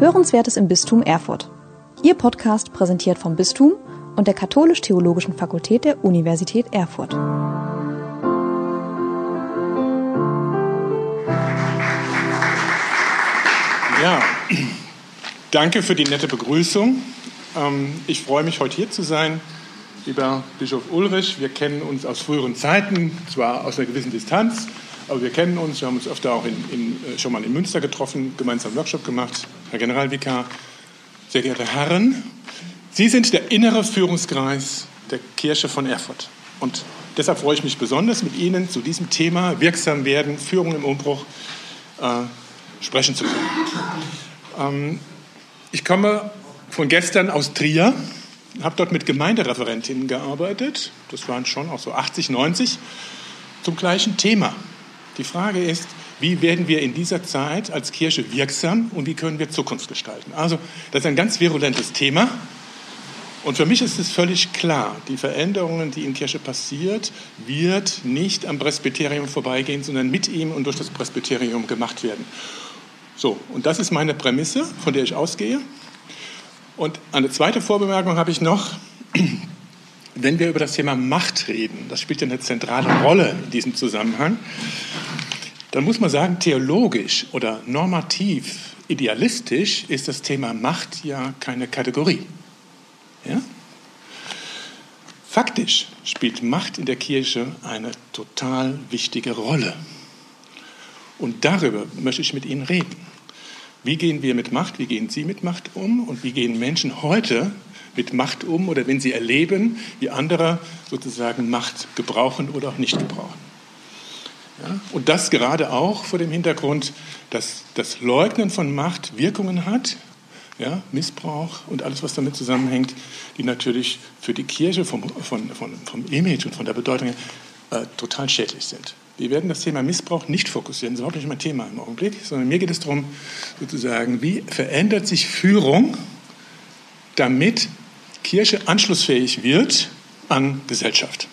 Hörenswertes im Bistum Erfurt. Ihr Podcast präsentiert vom Bistum und der Katholisch-Theologischen Fakultät der Universität Erfurt. Ja, danke für die nette Begrüßung. Ähm, ich freue mich, heute hier zu sein. Lieber Bischof Ulrich, wir kennen uns aus früheren Zeiten, zwar aus einer gewissen Distanz, aber wir kennen uns. Wir haben uns öfter auch in, in, äh, schon mal in Münster getroffen, gemeinsam einen Workshop gemacht. Herr Generalvikar, sehr geehrte Herren, Sie sind der innere Führungskreis der Kirche von Erfurt. Und deshalb freue ich mich besonders, mit Ihnen zu diesem Thema wirksam werden, Führung im Umbruch, äh, sprechen zu können. Ähm, ich komme von gestern aus Trier, habe dort mit Gemeindereferentinnen gearbeitet. Das waren schon auch so 80, 90 zum gleichen Thema. Die Frage ist, wie werden wir in dieser Zeit als Kirche wirksam und wie können wir Zukunft gestalten? Also, das ist ein ganz virulentes Thema. Und für mich ist es völlig klar, die Veränderungen, die in Kirche passiert, wird nicht am Presbyterium vorbeigehen, sondern mit ihm und durch das Presbyterium gemacht werden. So, und das ist meine Prämisse, von der ich ausgehe. Und eine zweite Vorbemerkung habe ich noch. Wenn wir über das Thema Macht reden, das spielt ja eine zentrale Rolle in diesem Zusammenhang, dann muss man sagen, theologisch oder normativ, idealistisch ist das Thema Macht ja keine Kategorie. Ja? Faktisch spielt Macht in der Kirche eine total wichtige Rolle. Und darüber möchte ich mit Ihnen reden. Wie gehen wir mit Macht, wie gehen Sie mit Macht um und wie gehen Menschen heute mit Macht um oder wenn sie erleben, wie andere sozusagen Macht gebrauchen oder auch nicht gebrauchen. Und das gerade auch vor dem Hintergrund, dass das Leugnen von Macht Wirkungen hat, ja? Missbrauch und alles, was damit zusammenhängt, die natürlich für die Kirche vom, von, von, vom Image und von der Bedeutung äh, total schädlich sind. Wir werden das Thema Missbrauch nicht fokussieren, das ist überhaupt nicht mein Thema im Augenblick, sondern mir geht es darum, sozusagen, wie verändert sich Führung, damit Kirche anschlussfähig wird an Gesellschaft.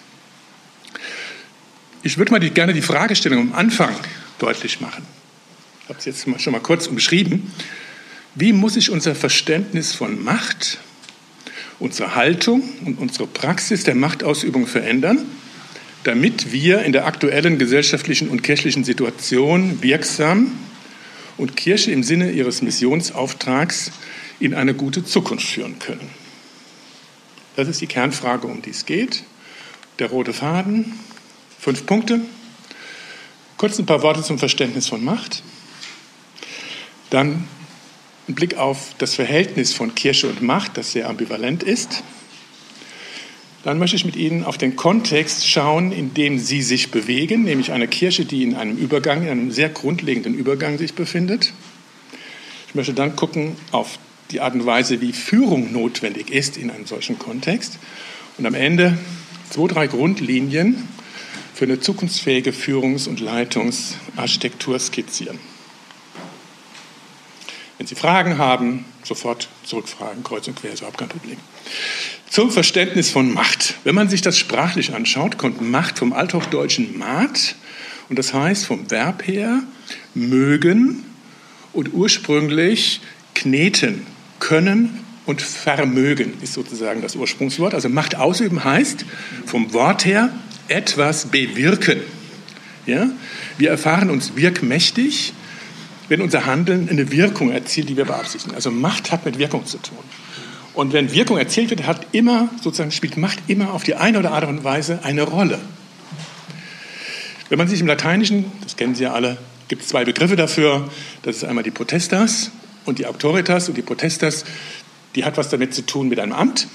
Ich würde mal die, gerne die Fragestellung am Anfang deutlich machen. Ich habe es jetzt schon mal kurz umschrieben. Wie muss sich unser Verständnis von Macht, unsere Haltung und unsere Praxis der Machtausübung verändern? damit wir in der aktuellen gesellschaftlichen und kirchlichen Situation wirksam und Kirche im Sinne ihres Missionsauftrags in eine gute Zukunft führen können. Das ist die Kernfrage, um die es geht. Der rote Faden, fünf Punkte. Kurz ein paar Worte zum Verständnis von Macht. Dann ein Blick auf das Verhältnis von Kirche und Macht, das sehr ambivalent ist dann möchte ich mit Ihnen auf den Kontext schauen, in dem Sie sich bewegen, nämlich eine Kirche, die in einem Übergang, in einem sehr grundlegenden Übergang sich befindet. Ich möchte dann gucken auf die Art und Weise, wie Führung notwendig ist in einem solchen Kontext. Und am Ende zwei, drei Grundlinien für eine zukunftsfähige Führungs- und Leitungsarchitektur skizzieren. Wenn Sie Fragen haben, sofort zurückfragen, kreuz und quer, ist überhaupt kein Problem. Zum Verständnis von Macht. Wenn man sich das sprachlich anschaut, kommt Macht vom althochdeutschen Mat und das heißt vom Verb her mögen und ursprünglich kneten, können und vermögen ist sozusagen das Ursprungswort. Also Macht ausüben heißt vom Wort her etwas bewirken. Ja? Wir erfahren uns wirkmächtig, wenn unser Handeln eine Wirkung erzielt, die wir beabsichtigen. Also Macht hat mit Wirkung zu tun. Und wenn Wirkung erzielt wird, hat immer, sozusagen spielt Macht immer auf die eine oder andere Weise eine Rolle. Wenn man sich im Lateinischen, das kennen Sie ja alle, gibt es zwei Begriffe dafür. Das ist einmal die Potestas und die Autoritas. Und die Potestas, die hat was damit zu tun mit einem Amt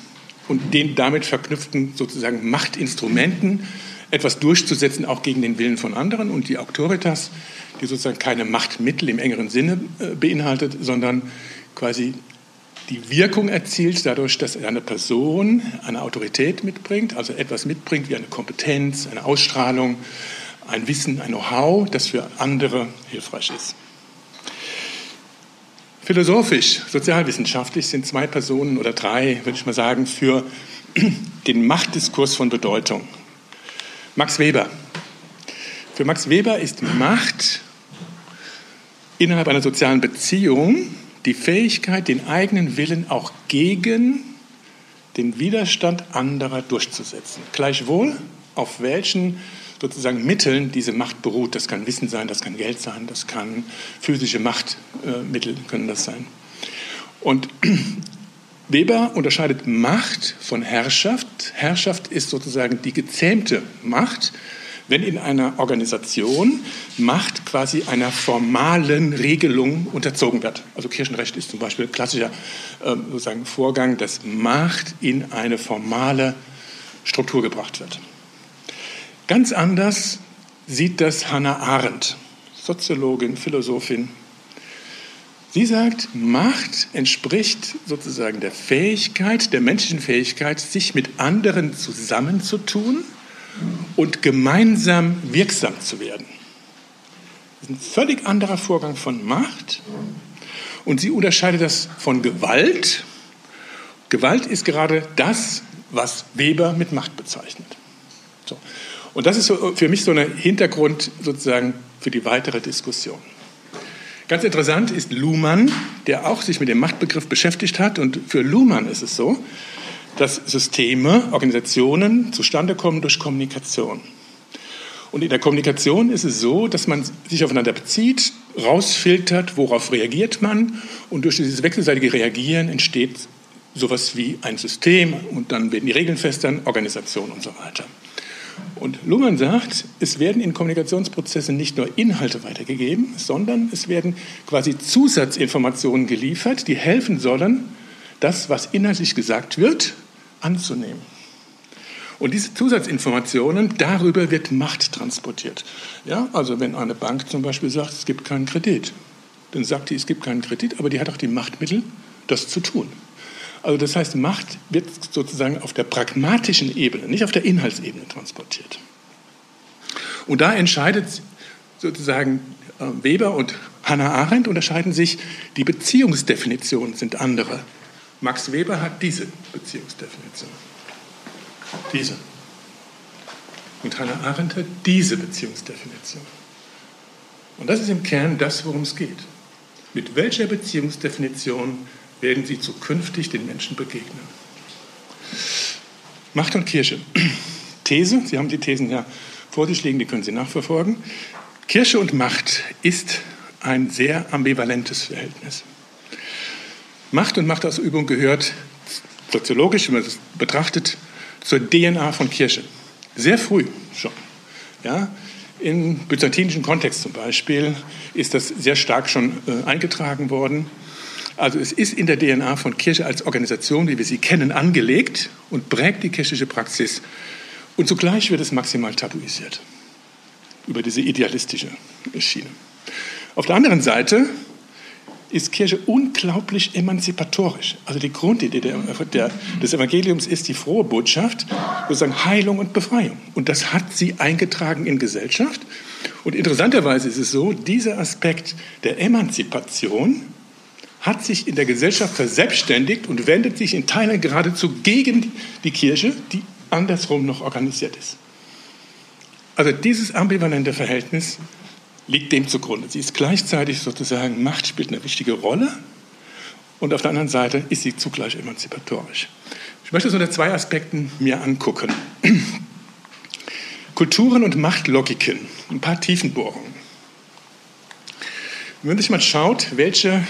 und den damit verknüpften sozusagen Machtinstrumenten, etwas durchzusetzen, auch gegen den Willen von anderen. Und die Autoritas, die sozusagen keine Machtmittel im engeren Sinne äh, beinhaltet, sondern quasi die Wirkung erzielt dadurch, dass eine Person eine Autorität mitbringt, also etwas mitbringt wie eine Kompetenz, eine Ausstrahlung, ein Wissen, ein Know-how, das für andere hilfreich ist. Philosophisch, sozialwissenschaftlich sind zwei Personen oder drei, würde ich mal sagen, für den Machtdiskurs von Bedeutung. Max Weber. Für Max Weber ist Macht innerhalb einer sozialen Beziehung die Fähigkeit, den eigenen Willen auch gegen den Widerstand anderer durchzusetzen. Gleichwohl, auf welchen sozusagen Mitteln diese Macht beruht. Das kann Wissen sein, das kann Geld sein, das kann physische Machtmittel äh, können das sein. Und Weber unterscheidet Macht von Herrschaft. Herrschaft ist sozusagen die gezähmte Macht, wenn in einer Organisation Macht quasi einer formalen Regelung unterzogen wird. Also Kirchenrecht ist zum Beispiel ein klassischer äh, sozusagen Vorgang, dass Macht in eine formale Struktur gebracht wird. Ganz anders sieht das Hannah Arendt, Soziologin, Philosophin. Sie sagt, Macht entspricht sozusagen der Fähigkeit, der menschlichen Fähigkeit, sich mit anderen zusammenzutun und gemeinsam wirksam zu werden. Das ist ein völlig anderer Vorgang von Macht und sie unterscheidet das von Gewalt. Gewalt ist gerade das, was Weber mit Macht bezeichnet. So. Und das ist für mich so ein Hintergrund sozusagen für die weitere Diskussion. Ganz interessant ist Luhmann, der auch sich mit dem Machtbegriff beschäftigt hat. Und für Luhmann ist es so, dass Systeme, Organisationen zustande kommen durch Kommunikation. Und in der Kommunikation ist es so, dass man sich aufeinander bezieht, rausfiltert, worauf reagiert man. Und durch dieses wechselseitige Reagieren entsteht sowas wie ein System und dann werden die Regeln fest, dann Organisation und so weiter. Und Luhmann sagt, es werden in Kommunikationsprozessen nicht nur Inhalte weitergegeben, sondern es werden quasi Zusatzinformationen geliefert, die helfen sollen, das, was inhaltlich gesagt wird, anzunehmen. Und diese Zusatzinformationen, darüber wird Macht transportiert. Ja, also wenn eine Bank zum Beispiel sagt, es gibt keinen Kredit, dann sagt die, es gibt keinen Kredit, aber die hat auch die Machtmittel, das zu tun. Also das heißt, Macht wird sozusagen auf der pragmatischen Ebene, nicht auf der Inhaltsebene transportiert. Und da entscheidet sozusagen äh, Weber und Hannah Arendt unterscheiden sich, die Beziehungsdefinitionen sind andere. Max Weber hat diese Beziehungsdefinition. Diese. Und Hannah Arendt hat diese Beziehungsdefinition. Und das ist im Kern das, worum es geht. Mit welcher Beziehungsdefinition werden sie zukünftig den Menschen begegnen. Macht und Kirche. These, Sie haben die Thesen ja vor sich liegen, die können Sie nachverfolgen. Kirche und Macht ist ein sehr ambivalentes Verhältnis. Macht und Machtausübung gehört soziologisch, wenn man es betrachtet, zur DNA von Kirche. Sehr früh schon. Ja, Im byzantinischen Kontext zum Beispiel ist das sehr stark schon äh, eingetragen worden. Also es ist in der DNA von Kirche als Organisation, wie wir sie kennen, angelegt und prägt die kirchliche Praxis. Und zugleich wird es maximal tabuisiert über diese idealistische Schiene. Auf der anderen Seite ist Kirche unglaublich emanzipatorisch. Also die Grundidee der, der, des Evangeliums ist die frohe Botschaft, sozusagen Heilung und Befreiung. Und das hat sie eingetragen in Gesellschaft. Und interessanterweise ist es so, dieser Aspekt der Emanzipation hat sich in der Gesellschaft verselbstständigt und wendet sich in Teilen geradezu gegen die Kirche, die andersrum noch organisiert ist. Also dieses ambivalente Verhältnis liegt dem zugrunde. Sie ist gleichzeitig sozusagen, Macht spielt eine wichtige Rolle und auf der anderen Seite ist sie zugleich emanzipatorisch. Ich möchte es unter zwei Aspekten mir angucken. Kulturen und Machtlogiken, ein paar Tiefenbohrungen. Wenn man sich mal schaut, welche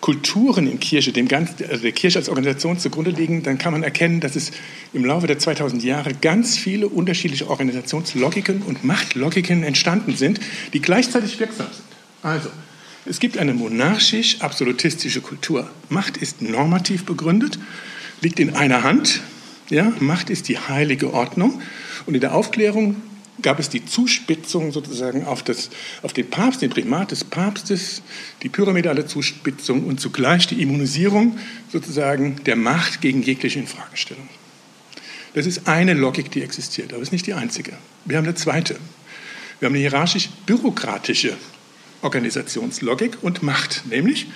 Kulturen in Kirche, dem Ganzen, also der Kirche als Organisation zugrunde liegen, dann kann man erkennen, dass es im Laufe der 2000 Jahre ganz viele unterschiedliche Organisationslogiken und Machtlogiken entstanden sind, die gleichzeitig wirksam sind. Also, es gibt eine monarchisch-absolutistische Kultur. Macht ist normativ begründet, liegt in einer Hand. Ja, Macht ist die heilige Ordnung. Und in der Aufklärung gab es die Zuspitzung sozusagen auf, das, auf den Papst, den Primat des Papstes, die pyramidale Zuspitzung und zugleich die Immunisierung sozusagen der Macht gegen jegliche Infragestellung. Das ist eine Logik, die existiert, aber es ist nicht die einzige. Wir haben eine zweite. Wir haben eine hierarchisch-bürokratische Organisationslogik und Macht, nämlich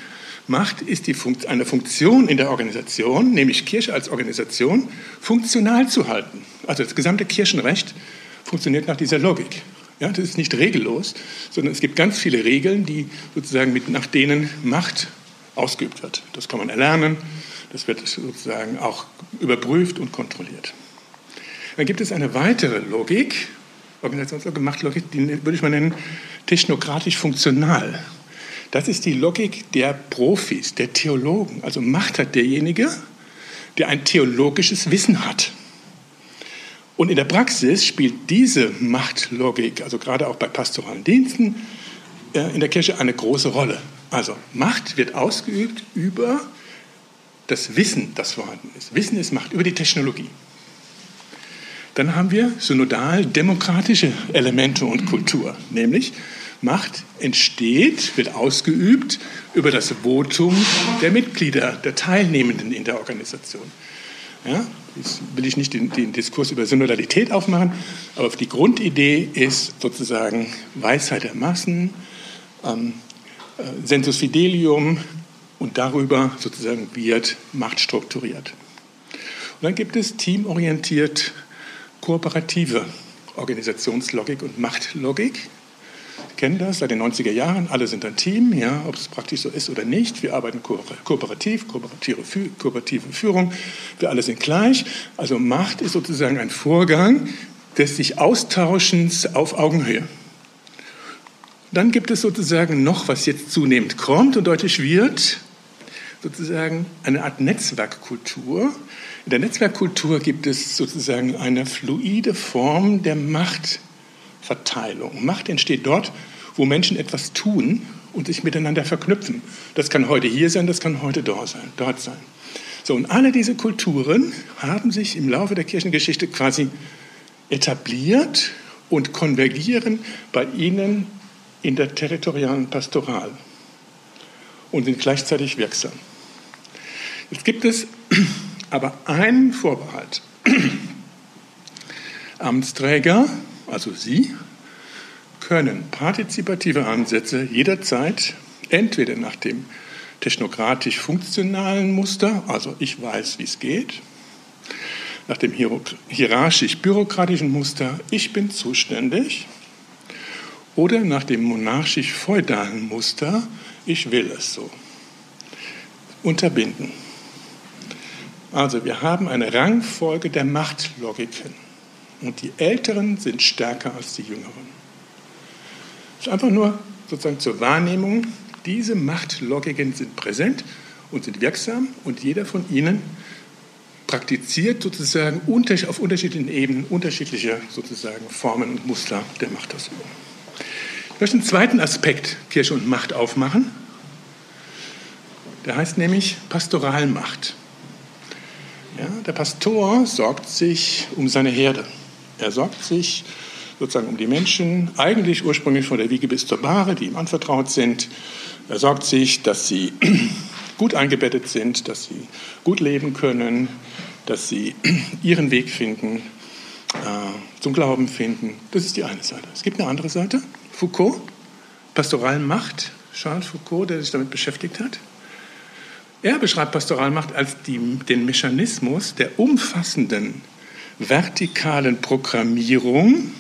Macht ist die Funkt eine Funktion in der Organisation, nämlich Kirche als Organisation, funktional zu halten. Also das gesamte Kirchenrecht funktioniert nach dieser Logik. Ja, das ist nicht regellos, sondern es gibt ganz viele Regeln, die sozusagen mit, nach denen Macht ausgeübt wird. Das kann man erlernen, das wird sozusagen auch überprüft und kontrolliert. Dann gibt es eine weitere Logik, Organisationslogik, Machtlogik, die würde ich mal nennen technokratisch funktional. Das ist die Logik der Profis, der Theologen. Also Macht hat derjenige, der ein theologisches Wissen hat. Und in der Praxis spielt diese Machtlogik, also gerade auch bei pastoralen Diensten, äh, in der Kirche eine große Rolle. Also Macht wird ausgeübt über das Wissen, das vorhanden ist. Wissen ist Macht über die Technologie. Dann haben wir synodal-demokratische Elemente und Kultur, nämlich Macht entsteht, wird ausgeübt über das Votum der Mitglieder, der Teilnehmenden in der Organisation. Ja, jetzt will ich nicht den, den, Diskurs über Synodalität aufmachen, aber die Grundidee ist sozusagen Weisheit der Massen, ähm, äh, Sensus Fidelium und darüber sozusagen wird Macht strukturiert. Und dann gibt es teamorientiert kooperative Organisationslogik und Machtlogik. Kennen das seit den 90er Jahren. Alle sind ein Team, ja, ob es praktisch so ist oder nicht. Wir arbeiten kooperativ, kooperative, Führung. Wir alle sind gleich. Also Macht ist sozusagen ein Vorgang des sich Austauschens auf Augenhöhe. Dann gibt es sozusagen noch, was jetzt zunehmend kommt und deutlich wird, sozusagen eine Art Netzwerkkultur, in der Netzwerkkultur gibt es sozusagen eine fluide Form der Machtverteilung. Macht entsteht dort, wo Menschen etwas tun und sich miteinander verknüpfen. Das kann heute hier sein, das kann heute dort sein. Dort sein. So, und alle diese Kulturen haben sich im Laufe der Kirchengeschichte quasi etabliert und konvergieren bei ihnen in der territorialen Pastoral und sind gleichzeitig wirksam. Jetzt gibt es aber einen Vorbehalt. Amtsträger, also Sie, können partizipative Ansätze jederzeit entweder nach dem technokratisch-funktionalen Muster, also ich weiß, wie es geht, nach dem hierarchisch-bürokratischen Muster, ich bin zuständig, oder nach dem monarchisch-feudalen Muster, ich will es so, unterbinden. Also wir haben eine Rangfolge der Machtlogiken. Und die Älteren sind stärker als die Jüngeren. Es ist einfach nur sozusagen zur Wahrnehmung, diese Machtlogiken sind präsent und sind wirksam und jeder von ihnen praktiziert sozusagen auf unterschiedlichen Ebenen unterschiedliche sozusagen Formen und Muster der Machtausübung. Ich möchte einen zweiten Aspekt Kirche und Macht aufmachen. Der heißt nämlich Pastoralmacht. Ja, der Pastor sorgt sich um seine Herde. Er sorgt sich sozusagen um die Menschen, eigentlich ursprünglich von der Wiege bis zur Bahre, die ihm anvertraut sind. Er sorgt sich, dass sie gut eingebettet sind, dass sie gut leben können, dass sie ihren Weg finden, äh, zum Glauben finden. Das ist die eine Seite. Es gibt eine andere Seite. Foucault, Pastoralmacht, Charles Foucault, der sich damit beschäftigt hat. Er beschreibt Pastoralmacht als die, den Mechanismus der umfassenden vertikalen Programmierung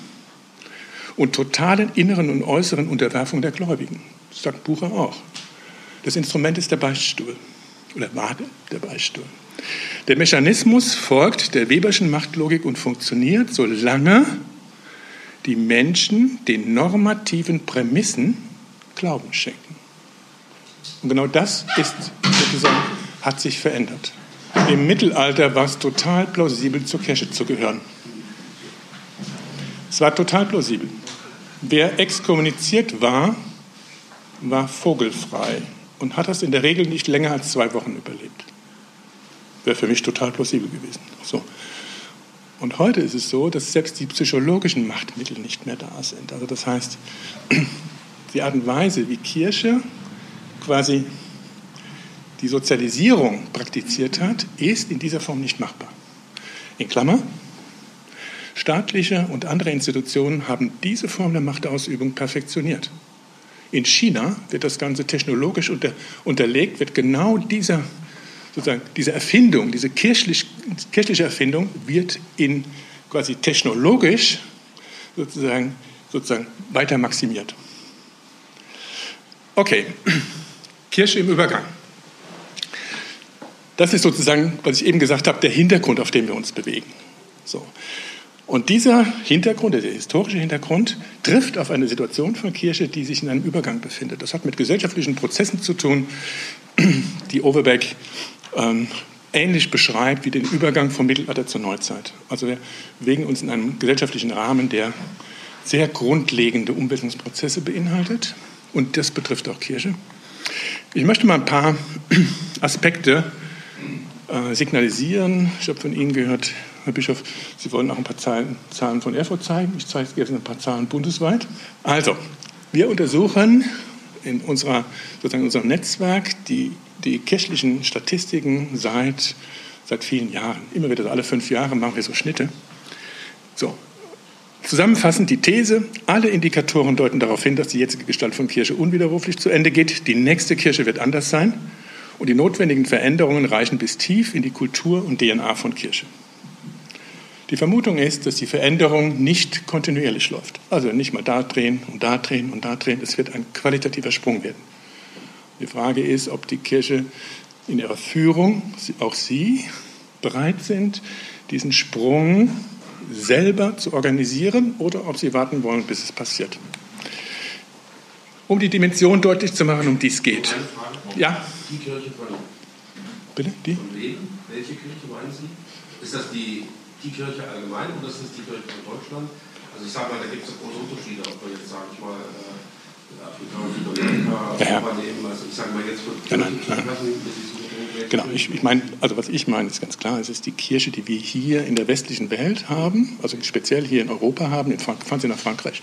und totalen inneren und äußeren Unterwerfung der Gläubigen. Das sagt Bucher auch. Das Instrument ist der Beichtstuhl oder war der Beichtstuhl. Der Mechanismus folgt der Weberschen Machtlogik und funktioniert, solange die Menschen den normativen Prämissen Glauben schenken. Und genau das ist sozusagen, hat sich verändert. Im Mittelalter war es total plausibel, zur Kirche zu gehören. Es war total plausibel. Wer exkommuniziert war, war vogelfrei und hat das in der Regel nicht länger als zwei Wochen überlebt. Wäre für mich total plausibel gewesen. So. Und heute ist es so, dass selbst die psychologischen Machtmittel nicht mehr da sind. Also das heißt, die Art und Weise, wie Kirche quasi die Sozialisierung praktiziert hat, ist in dieser Form nicht machbar. In Klammer, staatliche und andere Institutionen haben diese Form der Machtausübung perfektioniert. In China wird das Ganze technologisch unter, unterlegt, wird genau dieser, sozusagen, diese Erfindung, diese kirchlich, kirchliche Erfindung wird in quasi technologisch sozusagen, sozusagen weiter maximiert. Okay, Kirche im Übergang. Das ist sozusagen, was ich eben gesagt habe, der Hintergrund, auf dem wir uns bewegen. So. Und dieser Hintergrund, der historische Hintergrund, trifft auf eine Situation von Kirche, die sich in einem Übergang befindet. Das hat mit gesellschaftlichen Prozessen zu tun, die Overbeck ähm, ähnlich beschreibt wie den Übergang vom Mittelalter zur Neuzeit. Also wir bewegen uns in einem gesellschaftlichen Rahmen, der sehr grundlegende Umwälzungsprozesse beinhaltet. Und das betrifft auch Kirche. Ich möchte mal ein paar Aspekte äh, signalisieren. Ich habe von Ihnen gehört, Herr Bischof, Sie wollen auch ein paar Zahlen, Zahlen von Erfurt zeigen. Ich zeige jetzt ein paar Zahlen bundesweit. Also, wir untersuchen in, unserer, sozusagen unserem Netzwerk die, die kirchlichen Statistiken seit, seit vielen Jahren. Immer wieder, alle fünf Jahre machen wir so Schnitte. So, Zusammenfassend die These, alle Indikatoren deuten darauf hin, dass die jetzige Gestalt von Kirche unwiderruflich zu Ende geht. Die nächste Kirche wird anders sein und die notwendigen Veränderungen reichen bis tief in die Kultur und DNA von Kirche. Die Vermutung ist, dass die Veränderung nicht kontinuierlich läuft. Also nicht mal da drehen und da drehen und da drehen. Es wird ein qualitativer Sprung werden. Die Frage ist, ob die Kirche in ihrer Führung, auch Sie, bereit sind, diesen Sprung selber zu organisieren oder ob Sie warten wollen, bis es passiert. Um die Dimension deutlich zu machen, um die es geht. Ja? Die Kirche von. Bitte? Die? Von wem? Welche Kirche meinen Sie? Ist das die die Kirche allgemein oder ist das die Kirche von Deutschland? Also ich sage mal, da gibt es große Unterschiede, ob wir jetzt, sage ich mal, äh, Afrika und Südamerika ja, ja. nehmen. Also ich sage mal jetzt für ja, nein, nein. Genau, ich, ich meine, also was ich meine, ist ganz klar, es ist die Kirche, die wir hier in der westlichen Welt haben, also speziell hier in Europa haben, in Frank fahren Sie nach Frankreich.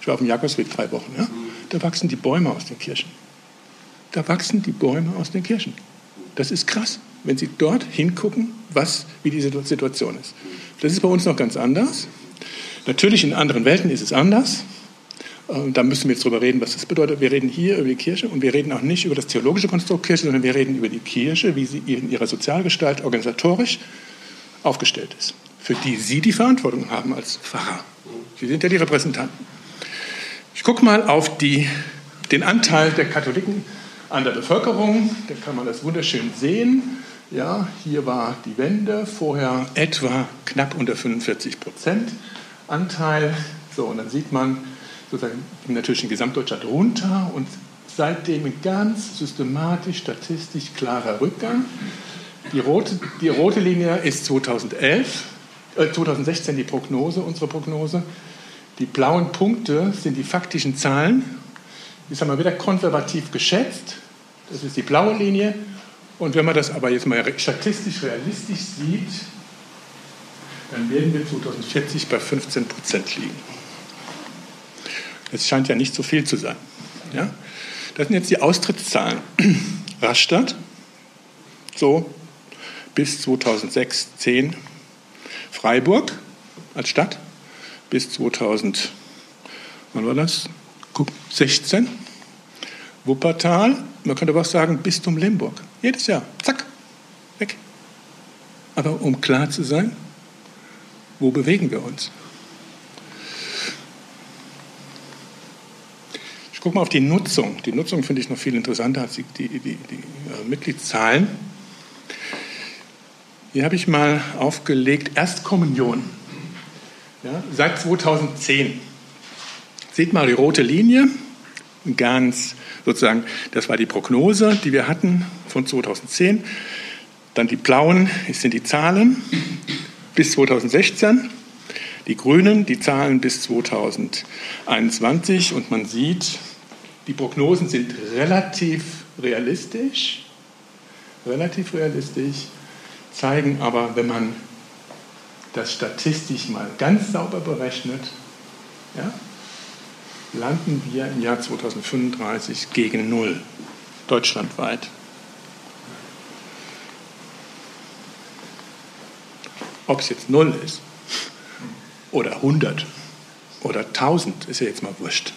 Ich war auf dem Jakobsweg drei Wochen, ja? da wachsen die Bäume aus den Kirchen. Da wachsen die Bäume aus den Kirchen. Das ist krass wenn Sie dort hingucken, was, wie diese Situation ist. Das ist bei uns noch ganz anders. Natürlich in anderen Welten ist es anders. Äh, da müssen wir jetzt drüber reden, was das bedeutet. Wir reden hier über die Kirche und wir reden auch nicht über das theologische Konstrukt Kirche, sondern wir reden über die Kirche, wie sie in ihrer Sozialgestalt organisatorisch aufgestellt ist, für die Sie die Verantwortung haben als Pfarrer. Sie sind ja die Repräsentanten. Ich gucke mal auf die, den Anteil der Katholiken an der Bevölkerung. Da kann man das wunderschön sehen. Ja, hier war die Wende, vorher etwa knapp unter 45 Prozent Anteil. So, und dann sieht man sozusagen natürlich in Gesamtdeutschland runter und seitdem ein ganz systematisch, statistisch klarer Rückgang. Die rote, die rote Linie ist 2011, äh, 2016 die Prognose, unsere Prognose. Die blauen Punkte sind die faktischen Zahlen. Die haben wir wieder konservativ geschätzt. Das ist die blaue Linie. Und wenn man das aber jetzt mal statistisch realistisch sieht, dann werden wir 2040 bei 15 Prozent liegen. Das scheint ja nicht so viel zu sein. Ja? Das sind jetzt die Austrittszahlen. Rastatt, so bis 2006, 10. Freiburg als Stadt bis 2000, wann war das? 16. Wuppertal, man könnte aber auch sagen Bistum Limburg. Jedes Jahr, zack, weg. Aber um klar zu sein, wo bewegen wir uns? Ich gucke mal auf die Nutzung. Die Nutzung finde ich noch viel interessanter als die, die, die, die äh, Mitgliedszahlen. Hier habe ich mal aufgelegt Erstkommunion. Ja, seit 2010. Seht mal die rote Linie, ganz sozusagen, das war die Prognose, die wir hatten von 2010. Dann die blauen sind die Zahlen bis 2016. Die grünen, die Zahlen bis 2021. Und man sieht, die Prognosen sind relativ realistisch, relativ realistisch, zeigen aber, wenn man das statistisch mal ganz sauber berechnet, ja, landen wir im Jahr 2035 gegen Null, deutschlandweit. Ob es jetzt Null ist oder 100 oder 1000, ist ja jetzt mal wurscht.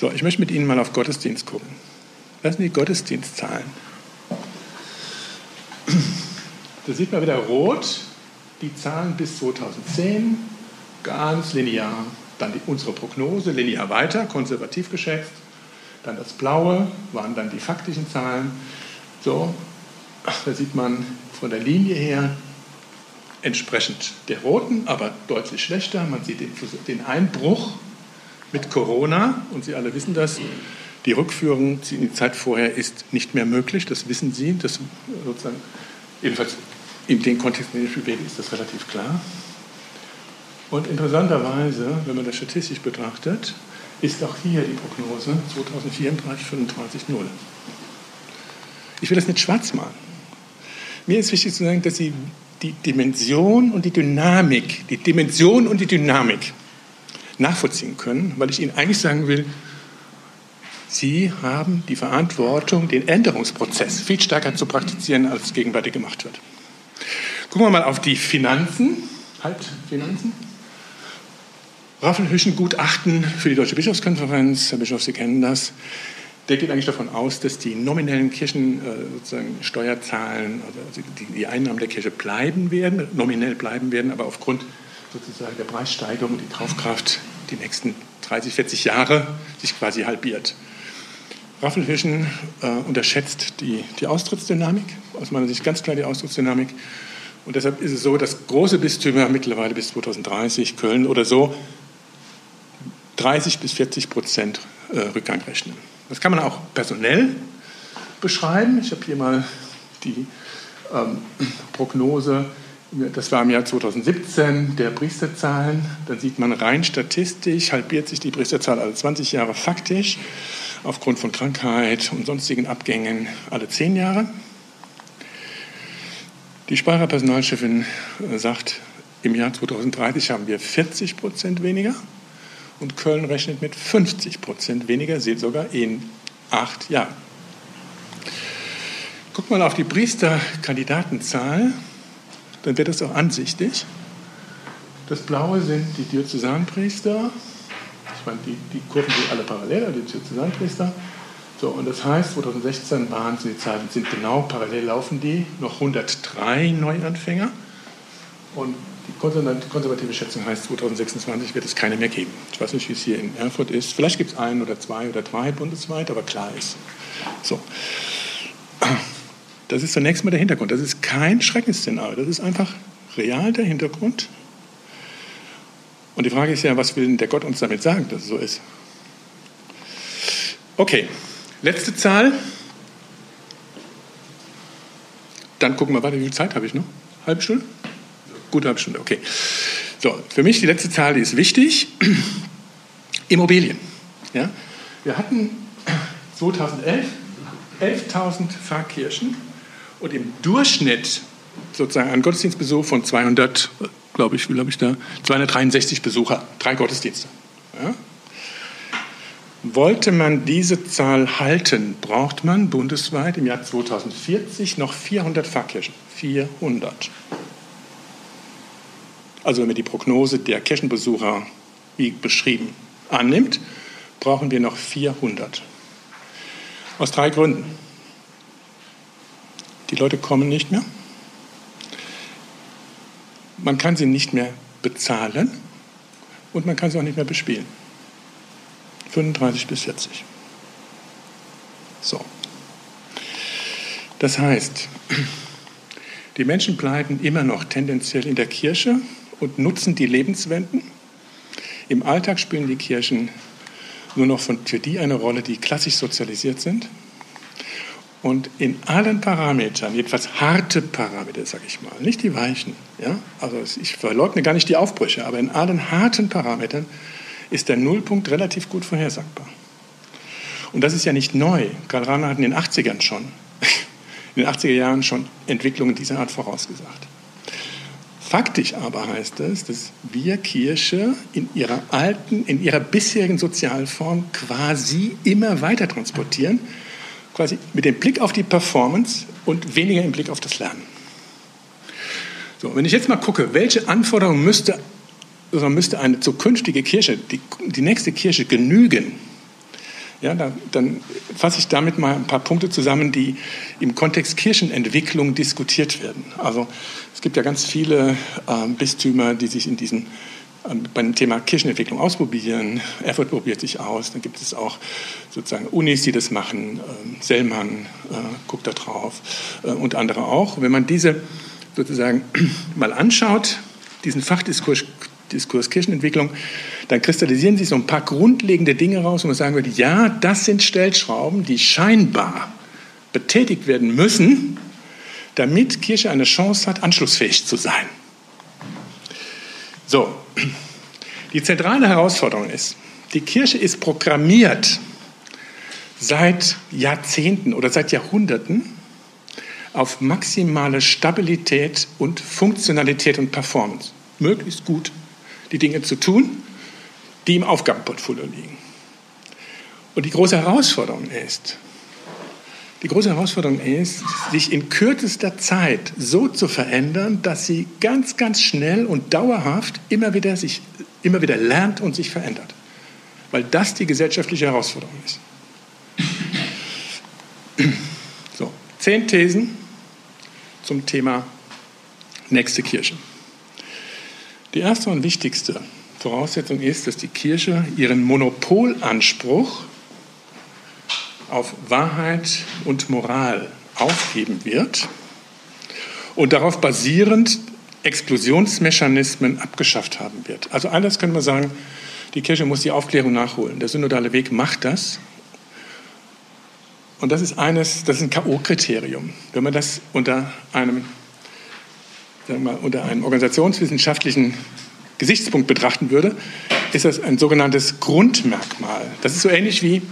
So, ich möchte mit Ihnen mal auf Gottesdienst gucken. Was sind die Gottesdienstzahlen? Da sieht man wieder rot, die Zahlen bis 2010, ganz linear dann die, unsere Prognose linear weiter, konservativ geschätzt. Dann das Blaue waren dann die faktischen Zahlen. So, da sieht man von der Linie her entsprechend der roten, aber deutlich schlechter. Man sieht den, Einbruch mit Corona und Sie alle wissen das. Die Rückführung in die Zeit vorher ist nicht mehr möglich, das wissen Sie. Das sozusagen, jedenfalls in dem Kontext, in dem ich bewege, ist das relativ klar. Und interessanterweise, wenn man das statistisch betrachtet, ist auch hier die Prognose 2034, 35, 0. Ich will das nicht schwarz malen. Mir ist wichtig zu sagen, dass Sie die Dimension und die Dynamik, die Dimension und die Dynamik nachvollziehen können, weil ich Ihnen eigentlich sagen will, Sie haben die Verantwortung, den Änderungsprozess viel stärker zu praktizieren, als gegenwärtig gemacht wird. Gucken wir mal auf die Finanzen, Halbfinanzen. Raffelhüschen Gutachten für die Deutsche Bischofskonferenz, Herr Bischof, Sie kennen das der geht eigentlich davon aus, dass die nominellen Kirchensteuerzahlen, äh, also die, die, Einnahmen der Kirche bleiben werden, nominell bleiben werden, aber aufgrund sozusagen der Preissteigerung die Kaufkraft die nächsten 30, 40 Jahre sich quasi halbiert. Raffelhüschen äh, unterschätzt die, die Austrittsdynamik, aus meiner Sicht ganz klar die Austrittsdynamik. Und deshalb ist es so, dass große Bistümer mittlerweile bis 2030, Köln oder so, 30 bis 40 Prozent äh, Rückgang rechnen. Das kann man auch personell beschreiben. Ich habe hier mal die ähm, Prognose, das war im Jahr 2017, der Priesterzahlen. Dann sieht man rein statistisch, halbiert sich die Priesterzahl alle 20 Jahre faktisch, aufgrund von Krankheit und sonstigen Abgängen alle 10 Jahre. Die Speyerer Personalchefin äh, sagt, im Jahr 2030 haben wir 40 Prozent weniger und Köln rechnet mit 50 Prozent weniger, seht sogar in acht Jahren. Guck mal auf die Priesterkandidatenzahl, dann wird das auch ansichtig. Das Blaue sind die Diözesanpriester. Ich meine, die, die Kurven sind alle parallel, die Diözesanpriester. So, und das heißt, 2016 waren die Zahlen sind genau parallel laufen die, noch 103 Neuanfänger. Und die konservative Schätzung heißt, 2026 wird es keine mehr geben. Ich weiß nicht, wie es hier in Erfurt ist. Vielleicht gibt es ein oder zwei oder drei bundesweit, aber klar ist. So. Das ist zunächst mal der Hintergrund. Das ist kein Schreckensszenario. Das ist einfach real der Hintergrund. Und die Frage ist ja, was will denn der Gott uns damit sagen, dass es so ist? Okay, letzte Zahl. Dann gucken wir weiter, wie viel Zeit habe ich noch? Halbe Stunde? Gute halbe Stunde, okay. So, für mich die letzte Zahl, die ist wichtig. Immobilien. Ja? Wir hatten 2011 11.000 Pfarrkirchen und im Durchschnitt sozusagen einen Gottesdienstbesuch von 200, glaube ich, wie glaube ich da, 263 Besucher, drei Gottesdienste. Ja? Wollte man diese Zahl halten, braucht man bundesweit im Jahr 2040 noch 400 Pfarrkirchen. 400. Also wenn man die Prognose der Kirchenbesucher wie beschrieben annimmt, brauchen wir noch 400. Aus drei Gründen. Die Leute kommen nicht mehr. Man kann sie nicht mehr bezahlen und man kann sie auch nicht mehr bespielen. 35 bis 40. So. Das heißt, die Menschen bleiben immer noch tendenziell in der Kirche und nutzen die Lebenswenden. Im Alltag spielen die Kirchen nur noch für die eine Rolle, die klassisch sozialisiert sind. Und in allen Parametern, jedenfalls harte Parameter, sage ich mal, nicht die weichen, ja? also ich verleugne gar nicht die Aufbrüche, aber in allen harten Parametern ist der Nullpunkt relativ gut vorhersagbar. Und das ist ja nicht neu. Karl Rahner hat in den 80ern schon, in den 80er Jahren schon Entwicklungen dieser Art vorausgesagt. Faktisch aber heißt es, dass wir Kirche in ihrer alten, in ihrer bisherigen Sozialform quasi immer weiter transportieren, quasi mit dem Blick auf die Performance und weniger im Blick auf das Lernen. So, wenn ich jetzt mal gucke, welche Anforderungen müsste, also müsste eine zukünftige Kirche, die, die nächste Kirche genügen, ja, dann, dann fasse ich damit mal ein paar Punkte zusammen, die im Kontext Kirchenentwicklung diskutiert werden. Also es gibt ja ganz viele äh, Bistümer, die sich in diesem ähm, beim Thema Kirchenentwicklung ausprobieren. Erfurt probiert sich aus. Dann gibt es auch sozusagen Unis, die das machen. Ähm, Sellmann äh, guckt da drauf äh, und andere auch. Wenn man diese sozusagen mal anschaut, diesen Fachdiskurs Diskurs Kirchenentwicklung, dann kristallisieren sich so ein paar grundlegende Dinge raus, wo man sagen würde, ja, das sind Stellschrauben, die scheinbar betätigt werden müssen, damit Kirche eine Chance hat, anschlussfähig zu sein. So, die zentrale Herausforderung ist, die Kirche ist programmiert seit Jahrzehnten oder seit Jahrhunderten auf maximale Stabilität und Funktionalität und Performance. Möglichst gut die Dinge zu tun, die im Aufgabenportfolio liegen. Und die große Herausforderung ist, die große Herausforderung ist, sich in kürzester Zeit so zu verändern, dass sie ganz, ganz schnell und dauerhaft immer wieder, sich, immer wieder lernt und sich verändert. Weil das die gesellschaftliche Herausforderung ist. So, zehn Thesen zum Thema nächste Kirche. Die erste und wichtigste Voraussetzung ist, dass die Kirche ihren Monopolanspruch auf Wahrheit und Moral aufgeben wird und darauf basierend Exklusionsmechanismen abgeschafft haben wird. Also anders können wir sagen, die Kirche muss die Aufklärung nachholen. Der synodale Weg macht das. Und das ist eines, das ist ein K.O.-Kriterium. Wenn man das unter einem sagen wir mal, unter einem organisationswissenschaftlichen Gesichtspunkt betrachten würde, ist das ein sogenanntes Grundmerkmal. Das ist so ähnlich wie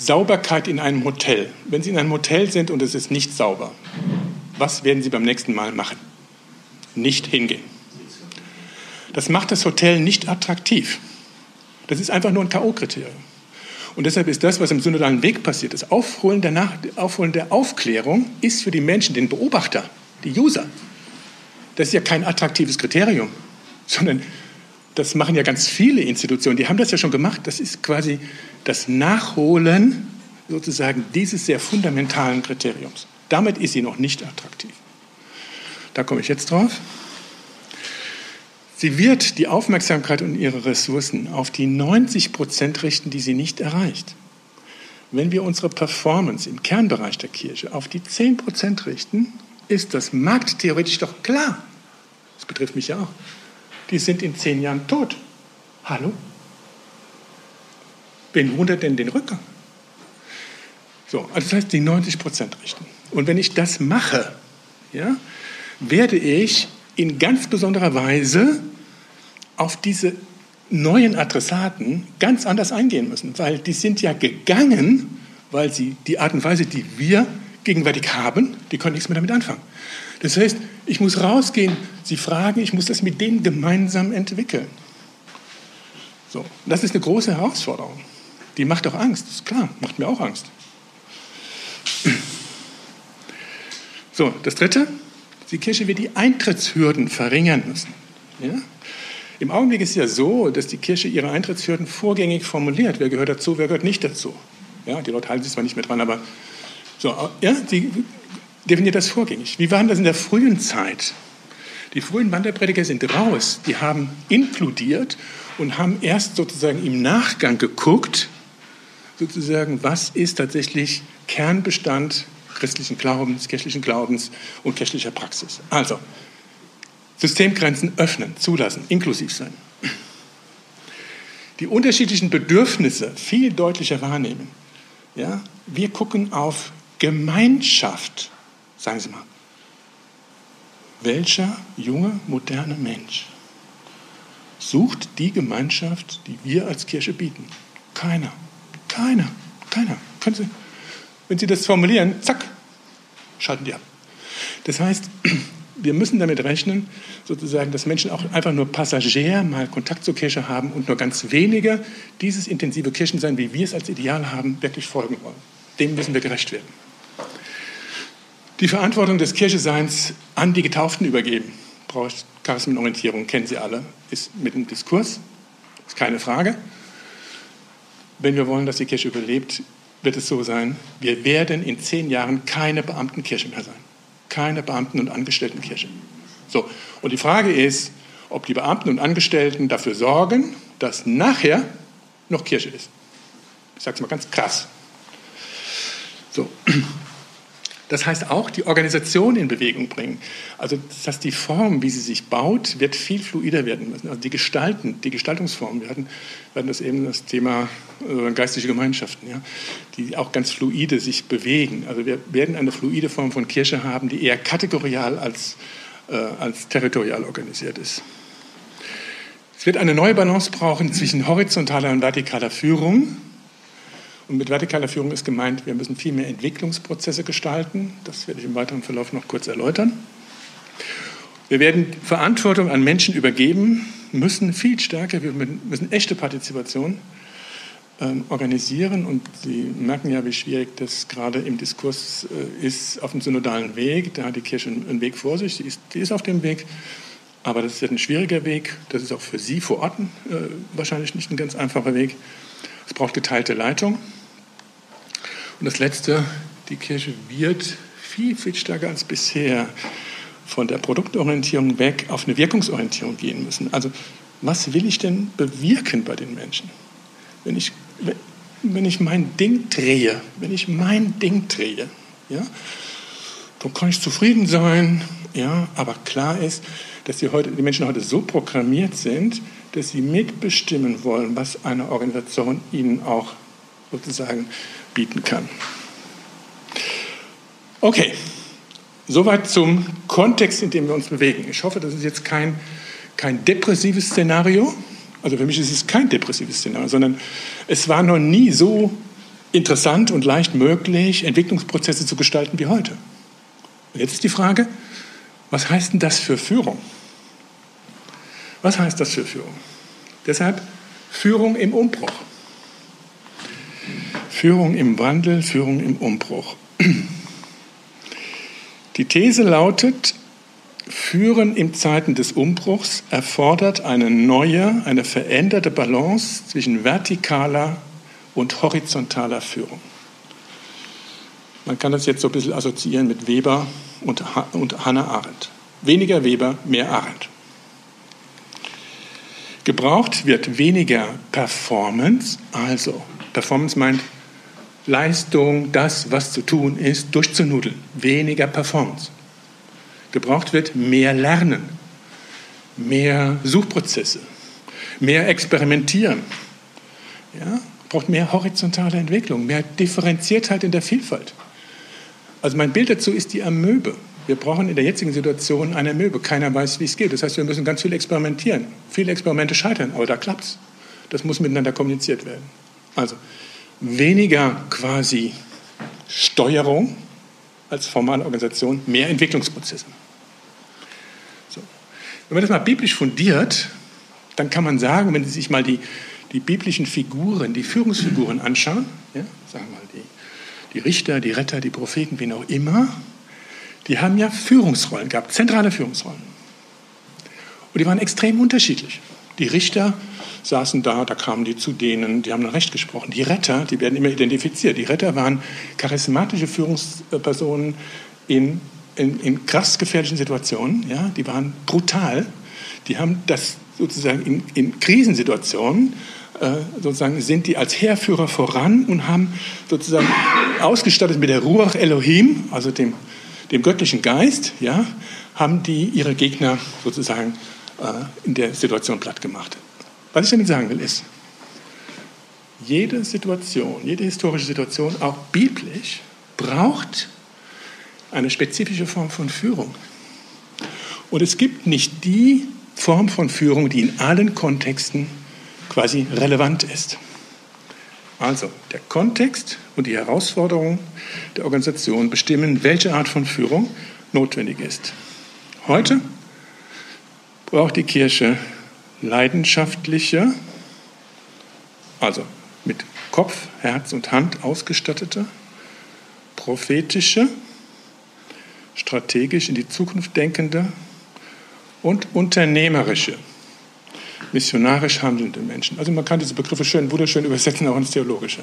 Sauberkeit in einem Hotel. Wenn Sie in einem Hotel sind und es ist nicht sauber, was werden Sie beim nächsten Mal machen? Nicht hingehen. Das macht das Hotel nicht attraktiv. Das ist einfach nur ein K.O.-Kriterium. Und deshalb ist das, was im synodalen Weg passiert, das Aufholen der, Aufholen der Aufklärung, ist für die Menschen, den Beobachter, die User. Das ist ja kein attraktives Kriterium, sondern das machen ja ganz viele Institutionen, die haben das ja schon gemacht. Das ist quasi das Nachholen sozusagen dieses sehr fundamentalen Kriteriums. Damit ist sie noch nicht attraktiv. Da komme ich jetzt drauf. Sie wird die Aufmerksamkeit und ihre Ressourcen auf die 90 Prozent richten, die sie nicht erreicht. Wenn wir unsere Performance im Kernbereich der Kirche auf die 10 Prozent richten, ist das markttheoretisch doch klar. Das betrifft mich ja auch. Die sind in zehn Jahren tot. Hallo? Wen wundert denn den Rückgang? So, also das heißt, die 90 Prozent richten. Und wenn ich das mache, ja, werde ich in ganz besonderer Weise auf diese neuen Adressaten ganz anders eingehen müssen, weil die sind ja gegangen, weil sie die Art und Weise, die wir gegenwärtig haben, die können nichts mehr damit anfangen. Das heißt, ich muss rausgehen, sie fragen, ich muss das mit denen gemeinsam entwickeln. So, das ist eine große Herausforderung. Die macht auch Angst, ist klar, macht mir auch Angst. So, das Dritte, die Kirche wird die Eintrittshürden verringern müssen. Ja? Im Augenblick ist es ja so, dass die Kirche ihre Eintrittshürden vorgängig formuliert. Wer gehört dazu, wer gehört nicht dazu. Ja, die Leute halten sich zwar nicht mehr dran, aber so, ja, sie definiert das vorgängig. Wie war das in der frühen Zeit? Die frühen Wanderprediger sind raus, die haben inkludiert und haben erst sozusagen im Nachgang geguckt, sozusagen, was ist tatsächlich Kernbestand christlichen Glaubens, kirchlichen Glaubens und kirchlicher Praxis. Also, Systemgrenzen öffnen, zulassen, inklusiv sein. Die unterschiedlichen Bedürfnisse viel deutlicher wahrnehmen. Ja? Wir gucken auf Gemeinschaft. Sagen Sie mal, welcher junge, moderne Mensch sucht die Gemeinschaft, die wir als Kirche bieten? Keiner. Keiner. Keiner. Können Sie, wenn Sie das formulieren, zack, schalten die ab. Das heißt, wir müssen damit rechnen, sozusagen, dass Menschen auch einfach nur Passagier mal Kontakt zur Kirche haben und nur ganz wenige dieses intensive Kirchensein, wie wir es als Ideal haben, wirklich folgen wollen. Dem müssen wir gerecht werden die Verantwortung des Kircheseins an die Getauften übergeben. Braucht Charismenorientierung, kennen Sie alle, ist mit dem Diskurs, ist keine Frage. Wenn wir wollen, dass die Kirche überlebt, wird es so sein, wir werden in zehn Jahren keine Beamtenkirche mehr sein. Keine Beamten- und Angestelltenkirche. So, und die Frage ist, ob die Beamten und Angestellten dafür sorgen, dass nachher noch Kirche ist. Ich sage es mal ganz krass. So. Das heißt auch die Organisation in Bewegung bringen. Also das heißt, die Form, wie sie sich baut, wird viel fluider werden müssen. Also die Gestalten, die Gestaltungsform. Wir hatten, das eben das Thema äh, geistliche Gemeinschaften, ja, die auch ganz fluide sich bewegen. Also wir werden eine fluide Form von Kirche haben, die eher kategorial als, äh, als territorial organisiert ist. Es wird eine neue Balance brauchen zwischen horizontaler und vertikaler Führung und mit vertikaler Führung ist gemeint, wir müssen viel mehr Entwicklungsprozesse gestalten. Das werde ich im weiteren Verlauf noch kurz erläutern. Wir werden Verantwortung an Menschen übergeben, müssen viel stärker, wir müssen echte Partizipation ähm, organisieren. Und Sie merken ja, wie schwierig das gerade im Diskurs äh, ist auf dem synodalen Weg. Da hat die Kirche einen Weg vor sich, die ist, die ist auf dem Weg. Aber das ist ein schwieriger Weg. Das ist auch für Sie vor Ort äh, wahrscheinlich nicht ein ganz einfacher Weg. Es braucht geteilte Leitung. Und das Letzte, die Kirche wird viel, viel stärker als bisher von der Produktorientierung weg auf eine Wirkungsorientierung gehen müssen. Also was will ich denn bewirken bei den Menschen? Wenn ich, wenn ich mein Ding drehe, wenn ich mein Ding drehe, ja, dann kann ich zufrieden sein, ja, aber klar ist, dass die, heute, die Menschen heute so programmiert sind, dass sie mitbestimmen wollen, was eine Organisation ihnen auch sozusagen bieten kann. Okay, soweit zum Kontext, in dem wir uns bewegen. Ich hoffe, das ist jetzt kein, kein depressives Szenario. Also für mich ist es kein depressives Szenario, sondern es war noch nie so interessant und leicht möglich, Entwicklungsprozesse zu gestalten wie heute. Und jetzt ist die Frage, was heißt denn das für Führung? Was heißt das für Führung? Deshalb Führung im Umbruch. Führung im Wandel, Führung im Umbruch. Die These lautet, Führen in Zeiten des Umbruchs erfordert eine neue, eine veränderte Balance zwischen vertikaler und horizontaler Führung. Man kann das jetzt so ein bisschen assoziieren mit Weber und, und Hannah Arendt. Weniger Weber, mehr Arendt. Gebraucht wird weniger Performance, also Performance meint Leistung, das, was zu tun ist, durchzunudeln. Weniger Performance. Gebraucht wird mehr Lernen, mehr Suchprozesse, mehr Experimentieren. Ja? Braucht mehr horizontale Entwicklung, mehr Differenziertheit in der Vielfalt. Also mein Bild dazu ist die Amöbe. Wir brauchen in der jetzigen Situation eine Amöbe. Keiner weiß, wie es geht. Das heißt, wir müssen ganz viel experimentieren. Viele Experimente scheitern, aber da klappt es. Das muss miteinander kommuniziert werden. Also weniger quasi Steuerung als formale Organisation, mehr Entwicklungsprozesse. So. Wenn man das mal biblisch fundiert, dann kann man sagen, wenn Sie sich mal die, die biblischen Figuren, die Führungsfiguren anschauen, ja, sagen wir mal die, die Richter, die Retter, die Propheten, wen auch immer, die haben ja Führungsrollen gehabt, zentrale Führungsrollen. Und die waren extrem unterschiedlich. Die Richter saßen da, da kamen die zu denen, die haben dann Recht gesprochen. Die Retter, die werden immer identifiziert. Die Retter waren charismatische Führungspersonen in, in, in krass gefährlichen Situationen. Ja? Die waren brutal. Die haben das sozusagen in, in Krisensituationen äh, sozusagen sind die als Heerführer voran und haben sozusagen ausgestattet mit der Ruach Elohim, also dem, dem göttlichen Geist, ja, haben die ihre Gegner sozusagen äh, in der Situation platt gemacht. Was ich damit sagen will, ist, jede Situation, jede historische Situation, auch biblisch, braucht eine spezifische Form von Führung. Und es gibt nicht die Form von Führung, die in allen Kontexten quasi relevant ist. Also der Kontext und die Herausforderungen der Organisation bestimmen, welche Art von Führung notwendig ist. Heute braucht die Kirche leidenschaftliche, also mit Kopf, Herz und Hand ausgestattete, prophetische, strategisch in die Zukunft denkende und unternehmerische, missionarisch handelnde Menschen. Also man kann diese Begriffe schön, wunderschön übersetzen, auch ins Theologische.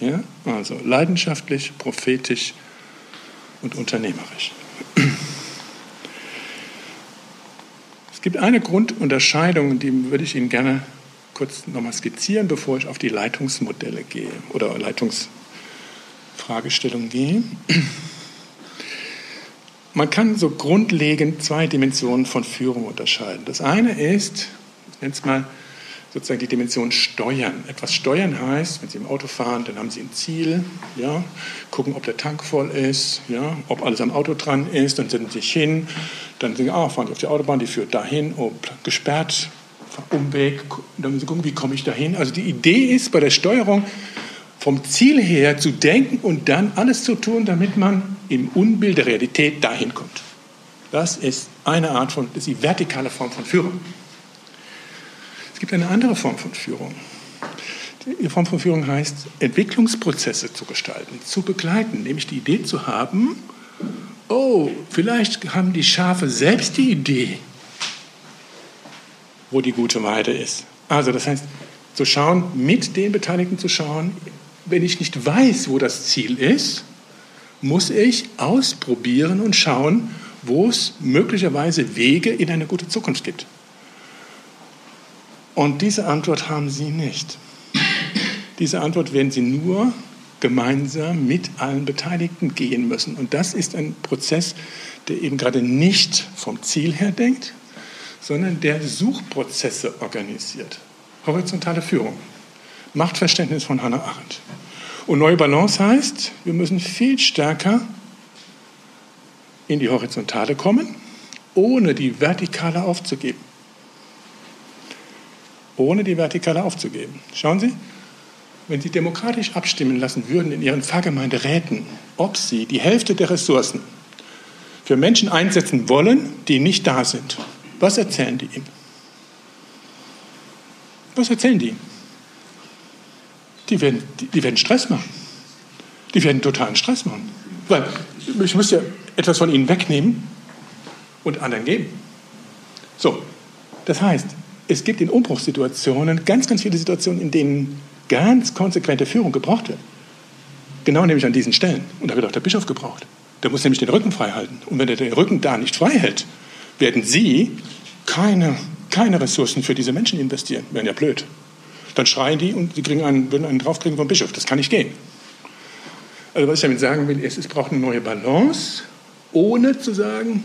Ja? Also leidenschaftlich, prophetisch und unternehmerisch. Es gibt eine Grundunterscheidung, die würde ich Ihnen gerne kurz nochmal skizzieren, bevor ich auf die Leitungsmodelle gehe oder Leitungsfragestellungen gehe. Man kann so grundlegend zwei Dimensionen von Führung unterscheiden. Das eine ist, ich nenne es mal sozusagen die Dimension Steuern. Etwas Steuern heißt, wenn Sie im Auto fahren, dann haben Sie ein Ziel, ja, gucken, ob der Tank voll ist, ja, ob alles am Auto dran ist, dann setzen Sie sich hin, dann sagen Sie, ah, fahren Sie auf die Autobahn, die führt dahin, oh, gesperrt, Umweg, dann müssen Sie gucken, wie komme ich dahin. Also die Idee ist bei der Steuerung, vom Ziel her zu denken und dann alles zu tun, damit man im Unbild der Realität dahin kommt. Das ist eine Art von, das ist die vertikale Form von Führung. Es gibt eine andere Form von Führung. Die Form von Führung heißt, Entwicklungsprozesse zu gestalten, zu begleiten, nämlich die Idee zu haben, oh, vielleicht haben die Schafe selbst die Idee, wo die gute Weide ist. Also das heißt, zu schauen, mit den Beteiligten zu schauen, wenn ich nicht weiß, wo das Ziel ist, muss ich ausprobieren und schauen, wo es möglicherweise Wege in eine gute Zukunft gibt. Und diese Antwort haben Sie nicht. Diese Antwort werden Sie nur gemeinsam mit allen Beteiligten gehen müssen. Und das ist ein Prozess, der eben gerade nicht vom Ziel her denkt, sondern der Suchprozesse organisiert. Horizontale Führung. Machtverständnis von Hannah Arendt. Und neue Balance heißt, wir müssen viel stärker in die Horizontale kommen, ohne die Vertikale aufzugeben. Ohne die Vertikale aufzugeben. Schauen Sie, wenn Sie demokratisch abstimmen lassen würden in Ihren Pfarrgemeinderäten, ob Sie die Hälfte der Ressourcen für Menschen einsetzen wollen, die nicht da sind, was erzählen die Ihnen? Was erzählen die? Die werden, die, die werden Stress machen. Die werden totalen Stress machen. Weil ich muss ja etwas von ihnen wegnehmen und anderen geben. So, das heißt, es gibt in Umbruchssituationen ganz, ganz viele Situationen, in denen ganz konsequente Führung gebraucht wird. Genau nämlich an diesen Stellen. Und da wird auch der Bischof gebraucht. Der muss nämlich den Rücken frei halten. Und wenn er den Rücken da nicht frei hält, werden Sie keine, keine Ressourcen für diese Menschen investieren. Wären ja blöd. Dann schreien die und sie kriegen einen, würden einen draufkriegen vom Bischof. Das kann nicht gehen. Also was ich damit sagen will, ist, es braucht eine neue Balance, ohne zu sagen,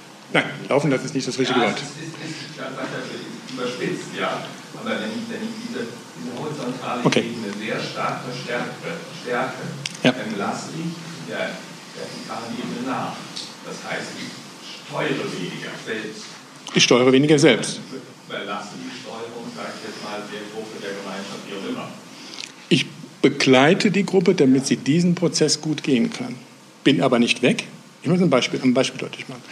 Nein, laufen lassen ist nicht das richtige ja, Wort. Das ist, ist, ist überspitzt, ja. Aber wenn ich, wenn ich diese, diese horizontale okay. Ebene sehr stark verstärke, stärke, ja. dann lasse ich der vertikalen Ebene nach. Das heißt, ich steuere weniger selbst. Ich steuere weniger selbst. Überlasse die Steuerung, sage ich jetzt mal, der Gruppe, der Gemeinschaft, wie auch immer. Ich begleite die Gruppe, damit sie diesen Prozess gut gehen kann bin aber nicht weg. Ich muss ein Beispiel, ein Beispiel deutlich machen.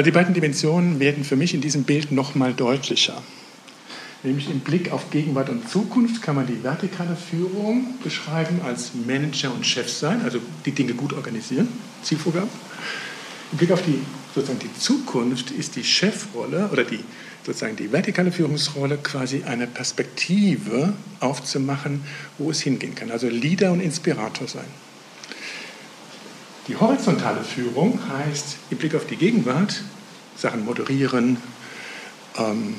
Also die beiden Dimensionen werden für mich in diesem Bild noch mal deutlicher. Nämlich im Blick auf Gegenwart und Zukunft kann man die vertikale Führung beschreiben als Manager und Chef sein, also die Dinge gut organisieren, Zielvorgaben. Im Blick auf die, sozusagen die Zukunft ist die Chefrolle oder die, sozusagen die vertikale Führungsrolle quasi eine Perspektive aufzumachen, wo es hingehen kann. Also Leader und Inspirator sein. Die horizontale Führung heißt im Blick auf die Gegenwart Sachen moderieren, ähm,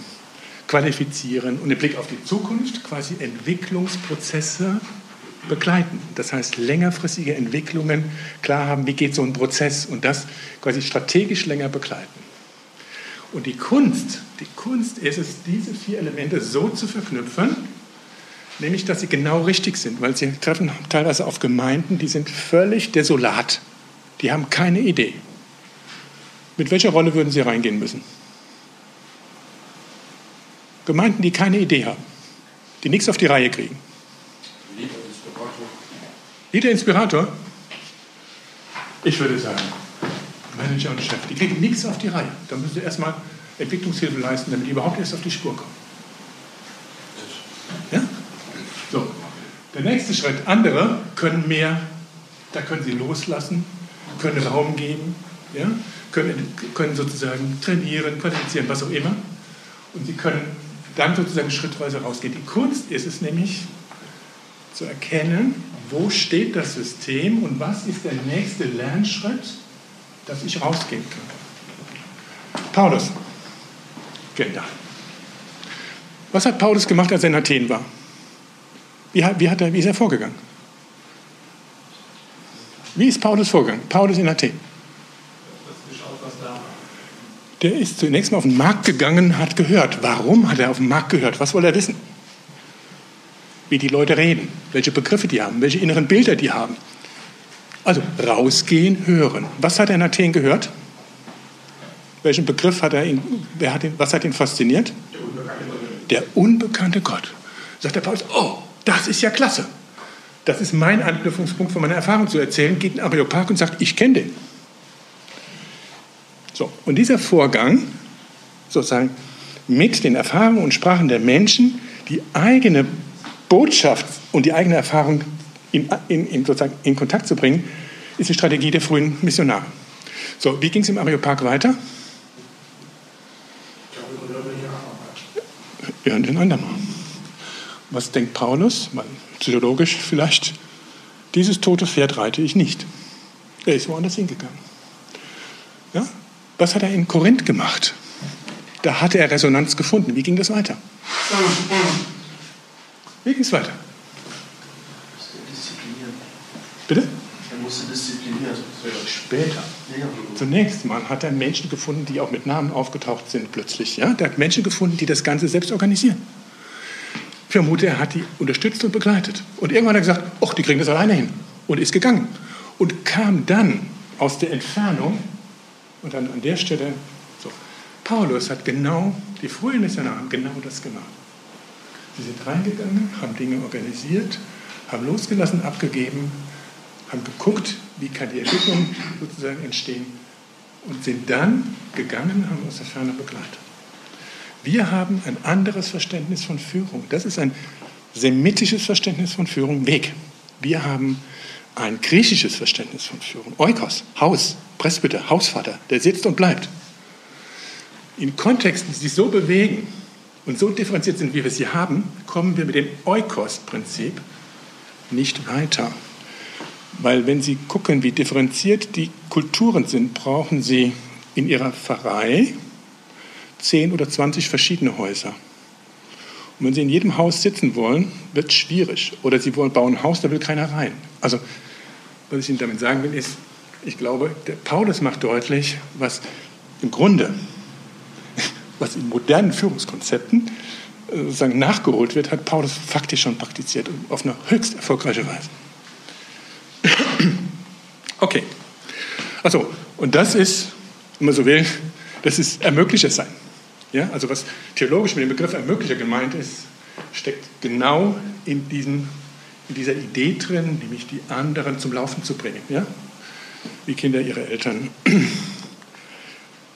qualifizieren und im Blick auf die Zukunft quasi Entwicklungsprozesse begleiten. Das heißt, längerfristige Entwicklungen klar haben, wie geht so ein Prozess und das quasi strategisch länger begleiten. Und die Kunst, die Kunst ist es, diese vier Elemente so zu verknüpfen, nämlich dass sie genau richtig sind, weil sie treffen teilweise auf Gemeinden, die sind völlig desolat. Die haben keine Idee. Mit welcher Rolle würden sie reingehen müssen? Gemeinden, die keine Idee haben, die nichts auf die Reihe kriegen. Leader Inspirator? Ich würde sagen, Manager und Chef, die kriegen nichts auf die Reihe. Da müssen sie erstmal Entwicklungshilfe leisten, damit die überhaupt erst auf die Spur kommen. Ja? So. Der nächste Schritt. Andere können mehr, da können sie loslassen können Raum geben, ja? können, können sozusagen trainieren, qualifizieren, was auch immer. Und sie können dann sozusagen schrittweise rausgehen. Die Kunst ist es nämlich zu erkennen, wo steht das System und was ist der nächste Lernschritt, dass ich rausgehen kann. Paulus, Gelder. Was hat Paulus gemacht, als er in Athen war? Wie, hat, wie, hat er, wie ist er vorgegangen? Wie ist Paulus vorgegangen? Paulus in Athen. Der ist zunächst mal auf den Markt gegangen, hat gehört. Warum hat er auf den Markt gehört? Was wollte er wissen? Wie die Leute reden, welche Begriffe die haben, welche inneren Bilder die haben. Also rausgehen, hören. Was hat er in Athen gehört? Welchen Begriff hat er ihn, wer hat ihn, was hat ihn fasziniert? Der unbekannte Gott. Der unbekannte Gott. Sagt der Paulus, oh, das ist ja klasse. Das ist mein Anknüpfungspunkt von meiner Erfahrung zu erzählen. Geht in den Areopag und sagt, ich kenne den. So, und dieser Vorgang, sozusagen mit den Erfahrungen und Sprachen der Menschen, die eigene Botschaft und die eigene Erfahrung in, in, in, sozusagen in Kontakt zu bringen, ist die Strategie der frühen Missionare. So, wie ging es im Areopag weiter? Ja, den anderen. Was denkt Paulus? Psychologisch vielleicht. Dieses tote Pferd reite ich nicht. Er ist woanders hingegangen. Ja? Was hat er in Korinth gemacht? Da hatte er Resonanz gefunden. Wie ging das weiter? Wie ging es weiter? Bitte? Er musste diszipliniert. Später. Zunächst mal hat er Menschen gefunden, die auch mit Namen aufgetaucht sind plötzlich. Ja? Der hat Menschen gefunden, die das Ganze selbst organisieren. Ich vermute, er hat die unterstützt und begleitet. Und irgendwann hat er gesagt, ach, die kriegen das alleine hin. Und ist gegangen. Und kam dann aus der Entfernung und dann an der Stelle so. Paulus hat genau, die frühen Missionare haben genau das gemacht. Sie sind reingegangen, haben Dinge organisiert, haben losgelassen, abgegeben, haben geguckt, wie kann die Entwicklung sozusagen entstehen und sind dann gegangen, haben aus der Ferne begleitet. Wir haben ein anderes Verständnis von Führung. Das ist ein semitisches Verständnis von Führung, Weg. Wir haben ein griechisches Verständnis von Führung. Oikos, Haus, Presbyter, Hausvater, der sitzt und bleibt. In Kontexten, die sich so bewegen und so differenziert sind, wie wir sie haben, kommen wir mit dem Oikos-Prinzip nicht weiter. Weil wenn Sie gucken, wie differenziert die Kulturen sind, brauchen Sie in Ihrer Pfarrei 10 oder 20 verschiedene Häuser. Und wenn Sie in jedem Haus sitzen wollen, wird es schwierig. Oder Sie wollen bauen ein Haus, da will keiner rein. Also, was ich Ihnen damit sagen will, ist, ich glaube, der Paulus macht deutlich, was im Grunde, was in modernen Führungskonzepten äh, sozusagen nachgeholt wird, hat Paulus faktisch schon praktiziert und auf eine höchst erfolgreiche Weise. Okay. Also, und das ist, wenn man so will, das ist Ermöglicher sein. Ja, also was theologisch mit dem Begriff Ermöglicher gemeint ist, steckt genau in, diesem, in dieser Idee drin, nämlich die anderen zum Laufen zu bringen. Ja? Wie Kinder ihre Eltern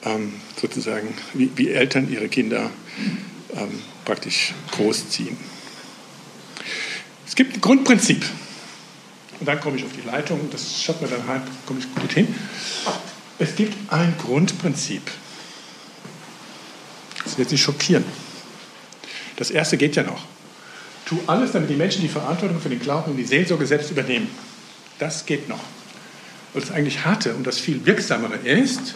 ähm, sozusagen, wie, wie, Eltern ihre Kinder ähm, praktisch großziehen. Es gibt ein Grundprinzip, und dann komme ich auf die Leitung, das schafft mir dann halb, komme ich gut hin. Es gibt ein Grundprinzip. Das wird Sie schockieren. Das erste geht ja noch. Tu alles, damit die Menschen die Verantwortung für den Glauben und die Seelsorge selbst übernehmen. Das geht noch. Und das eigentlich harte und das viel wirksamere ist,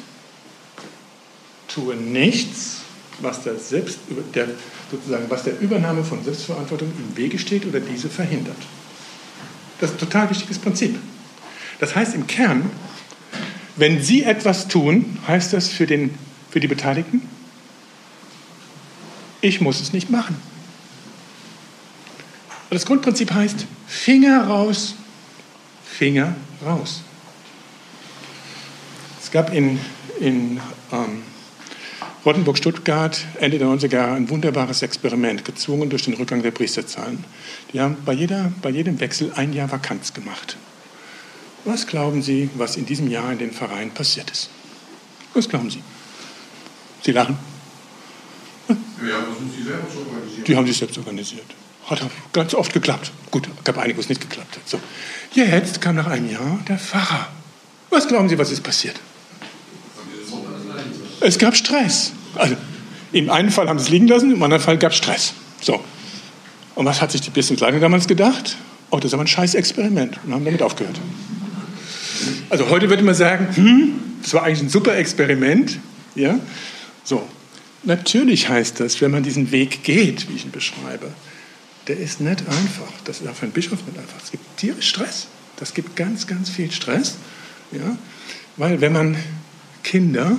tue nichts, was der, Selbst, der, sozusagen, was der Übernahme von Selbstverantwortung im Wege steht oder diese verhindert. Das ist ein total wichtiges Prinzip. Das heißt im Kern, wenn Sie etwas tun, heißt das für, den, für die Beteiligten, ich muss es nicht machen. Und das Grundprinzip heißt, Finger raus, Finger raus. Es gab in, in ähm, Rottenburg-Stuttgart Ende der 90er Jahre ein wunderbares Experiment, gezwungen durch den Rückgang der Priesterzahlen. Die haben bei, jeder, bei jedem Wechsel ein Jahr Vakanz gemacht. Was glauben Sie, was in diesem Jahr in den Vereinen passiert ist? Was glauben Sie? Sie lachen. Ja, das sind Sie selber organisiert. Die haben sich selbst organisiert. Hat ganz oft geklappt. Gut, gab einige, wo es nicht geklappt hat. So. Jetzt kam nach einem Jahr der Pfarrer. Was glauben Sie, was ist passiert? Es gab Stress. Also, im einen Fall haben sie es liegen lassen, im anderen Fall gab es Stress. So. Und was hat sich die Business-Leitung damals gedacht? Oh, das ist aber ein scheiß Experiment. Und haben damit aufgehört. Also heute würde man sagen, hm, das war eigentlich ein super Experiment. Ja? So. Natürlich heißt das, wenn man diesen Weg geht, wie ich ihn beschreibe, der ist nicht einfach. Das ist auch für einen Bischof nicht einfach. Es gibt tierisch Stress. Das gibt ganz, ganz viel Stress. Ja? Weil wenn man Kinder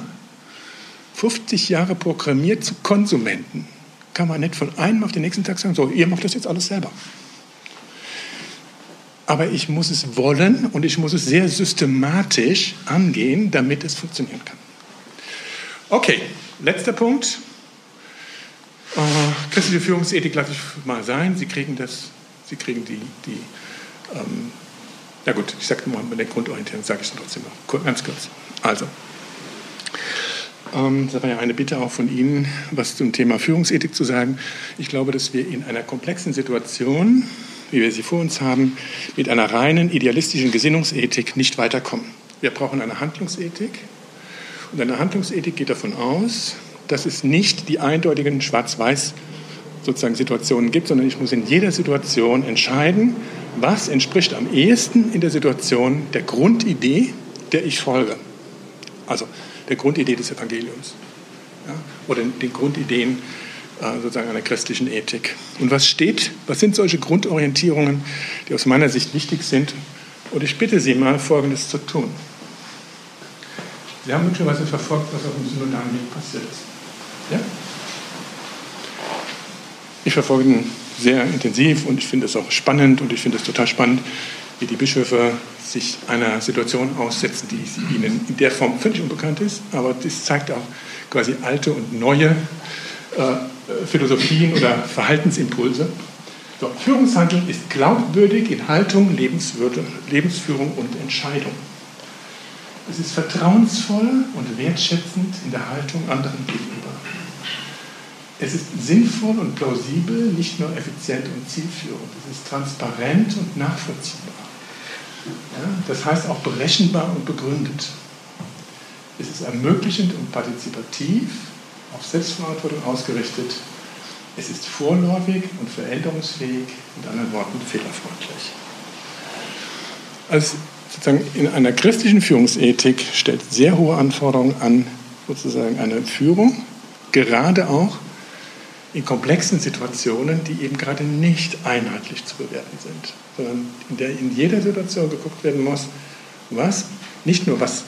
50 Jahre programmiert zu Konsumenten, kann man nicht von einem auf den nächsten Tag sagen, so, ihr macht das jetzt alles selber. Aber ich muss es wollen und ich muss es sehr systematisch angehen, damit es funktionieren kann. Okay, letzter Punkt. Äh, christliche Führungsethik lasse ich mal sein. Sie kriegen das, Sie kriegen die, die ähm, na gut, ich sage mal mit der Grundorientierung, sage ich es trotzdem noch, ganz kurz. Also, ähm, das war ja eine Bitte auch von Ihnen, was zum Thema Führungsethik zu sagen. Ich glaube, dass wir in einer komplexen Situation, wie wir sie vor uns haben, mit einer reinen idealistischen Gesinnungsethik nicht weiterkommen. Wir brauchen eine Handlungsethik. Und eine Handlungsethik geht davon aus, dass es nicht die eindeutigen Schwarz-Weiß sozusagen Situationen gibt, sondern ich muss in jeder Situation entscheiden, was entspricht am ehesten in der Situation der Grundidee, der ich folge. Also der Grundidee des Evangeliums ja, oder den Grundideen äh, sozusagen einer christlichen Ethik. Und was steht, was sind solche Grundorientierungen, die aus meiner Sicht wichtig sind? Und ich bitte Sie mal, Folgendes zu tun. Sie haben möglicherweise verfolgt, was auf dem synodalen Weg passiert ist. Ja? Ich verfolge ihn sehr intensiv und ich finde es auch spannend und ich finde es total spannend, wie die Bischöfe sich einer Situation aussetzen, die ihnen in der Form völlig unbekannt ist, aber das zeigt auch quasi alte und neue äh, Philosophien oder Verhaltensimpulse. So, Führungshandeln ist glaubwürdig in Haltung, Lebenswürde, Lebensführung und Entscheidung. Es ist vertrauensvoll und wertschätzend in der Haltung anderen gegenüber. Es ist sinnvoll und plausibel, nicht nur effizient und zielführend. Es ist transparent und nachvollziehbar. Ja, das heißt auch berechenbar und begründet. Es ist ermöglichend und partizipativ, auf Selbstverantwortung ausgerichtet. Es ist vorläufig und veränderungsfähig, mit anderen Worten fehlerfreundlich. Also sozusagen in einer christlichen Führungsethik stellt sehr hohe Anforderungen an sozusagen eine Führung, gerade auch in komplexen Situationen, die eben gerade nicht einheitlich zu bewerten sind, sondern in der in jeder Situation geguckt werden muss, was, nicht nur was,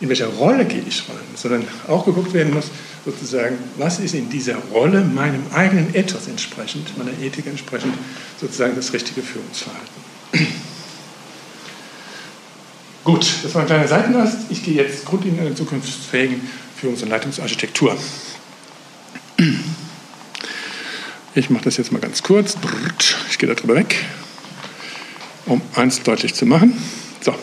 in welcher Rolle gehe ich rein, sondern auch geguckt werden muss, sozusagen, was ist in dieser Rolle meinem eigenen Ethos entsprechend, meiner Ethik entsprechend, sozusagen das richtige Führungsverhalten. Gut, das war ein kleiner Seitenast. Ich gehe jetzt grundlegend in der zukunftsfähigen Führungs- und Leitungsarchitektur. Ich mache das jetzt mal ganz kurz. Ich gehe darüber weg, um eins deutlich zu machen. So.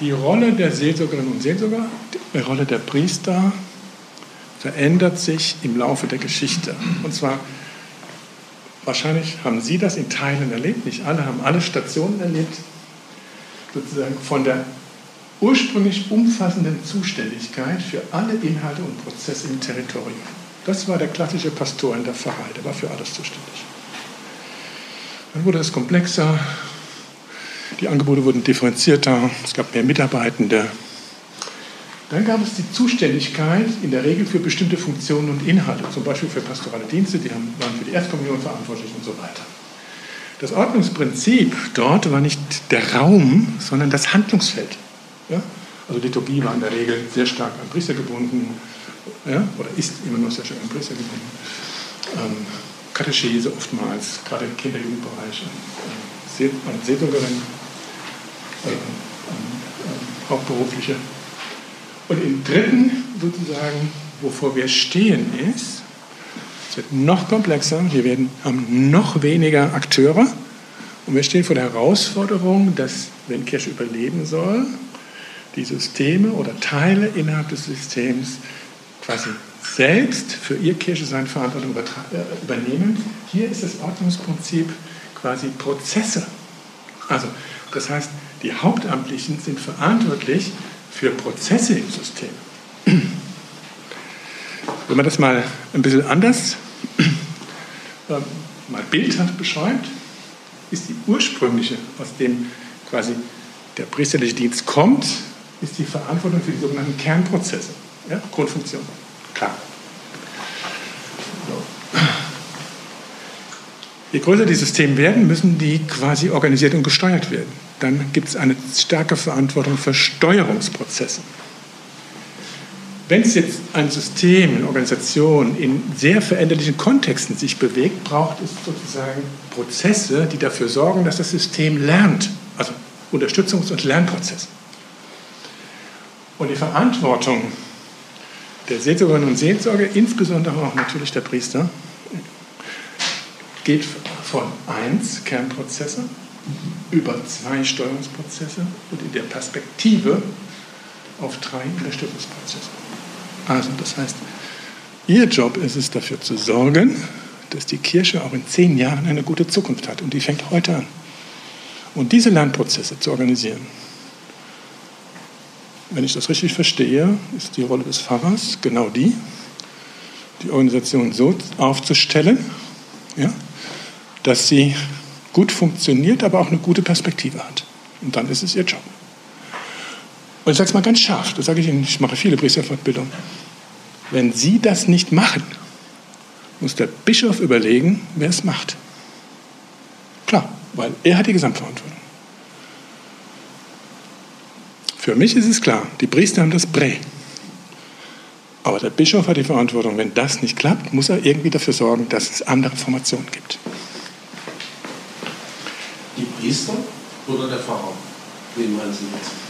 Die Rolle der Seelsorgerinnen und Seelsorger, die Rolle der Priester verändert sich im Laufe der Geschichte. Und zwar, wahrscheinlich haben Sie das in Teilen erlebt, nicht alle haben alle Stationen erlebt, sozusagen von der ursprünglich umfassenden Zuständigkeit für alle Inhalte und Prozesse im Territorium. Das war der klassische Pastor in der Pfarrei, der war für alles zuständig. Dann wurde es komplexer, die Angebote wurden differenzierter, es gab mehr Mitarbeitende. Dann gab es die Zuständigkeit in der Regel für bestimmte Funktionen und Inhalte, zum Beispiel für pastorale Dienste, die waren für die Erstkommunion verantwortlich und so weiter. Das Ordnungsprinzip dort war nicht der Raum, sondern das Handlungsfeld. Ja? Also Liturgie war in der Regel sehr stark an Priester gebunden, ja, oder ist immer noch sehr stark an Priester gebunden. Ähm, Katechese oftmals, gerade im Kinder-Jugendbereich, äh, an Seelsorgerin, äh, an, Hauptberufliche. Und im dritten sozusagen, wovor wir stehen, ist, es wird noch komplexer, wir werden, haben noch weniger Akteure und wir stehen vor der Herausforderung, dass, wenn Kirche überleben soll, die Systeme oder Teile innerhalb des Systems quasi selbst für ihr Kirche seine Verantwortung äh, übernehmen. Hier ist das Ordnungsprinzip quasi Prozesse. Also, das heißt, die Hauptamtlichen sind verantwortlich für Prozesse im System. Wenn man das mal ein bisschen anders, äh, mal bildhaft beschreibt, ist die ursprüngliche, aus dem quasi der priesterliche Dienst kommt, ist die Verantwortung für die sogenannten Kernprozesse, ja, Grundfunktion. Klar. Je größer die Systeme werden, müssen die quasi organisiert und gesteuert werden. Dann gibt es eine starke Verantwortung für Steuerungsprozesse. Wenn es jetzt ein System, eine Organisation in sehr veränderlichen Kontexten sich bewegt, braucht es sozusagen Prozesse, die dafür sorgen, dass das System lernt. Also Unterstützungs- und Lernprozesse. Und die Verantwortung der Seelsorgerinnen und Seelsorger, insbesondere auch natürlich der Priester, geht von eins Kernprozesse über zwei Steuerungsprozesse und in der Perspektive auf drei Unterstützungsprozesse. Also das heißt, Ihr Job ist es dafür zu sorgen, dass die Kirche auch in zehn Jahren eine gute Zukunft hat. Und die fängt heute an. Und diese Lernprozesse zu organisieren, wenn ich das richtig verstehe, ist die Rolle des Pfarrers genau die, die Organisation so aufzustellen, ja, dass sie gut funktioniert, aber auch eine gute Perspektive hat. Und dann ist es ihr Job. Und ich sage es mal ganz scharf, das sage ich Ihnen, ich mache viele Priesterfortbildungen. Wenn Sie das nicht machen, muss der Bischof überlegen, wer es macht. Klar, weil er hat die Gesamtverantwortung. Für mich ist es klar, die Priester haben das Prä. Aber der Bischof hat die Verantwortung. Wenn das nicht klappt, muss er irgendwie dafür sorgen, dass es andere Formationen gibt. Die Priester oder der Pfarrer? Wen meinen Sie jetzt?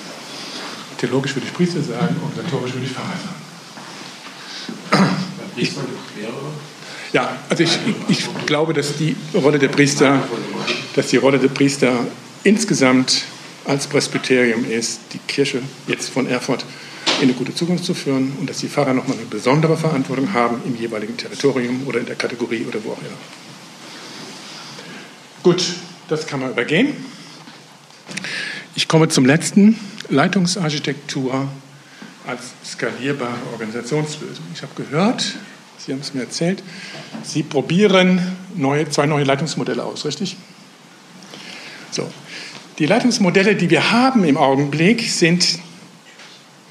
Theologisch würde ich Priester sagen, organisatorisch würde ich Pfarrer sagen. Bei Priestern gibt mehrere. Ja, also ich, ich, glaube, dass die Rolle der Priester, dass die Rolle der Priester insgesamt als Presbyterium ist, die Kirche jetzt von Erfurt in eine gute Zukunft zu führen und dass die Pfarrer nochmal eine besondere Verantwortung haben im jeweiligen Territorium oder in der Kategorie oder wo auch immer. Gut, das kann man übergehen. Ich komme zum letzten, Leitungsarchitektur als skalierbare Organisationslösung. Ich habe gehört, Sie haben es mir erzählt, Sie probieren neue, zwei neue Leitungsmodelle aus, richtig? So. Die Leitungsmodelle, die wir haben im Augenblick, sind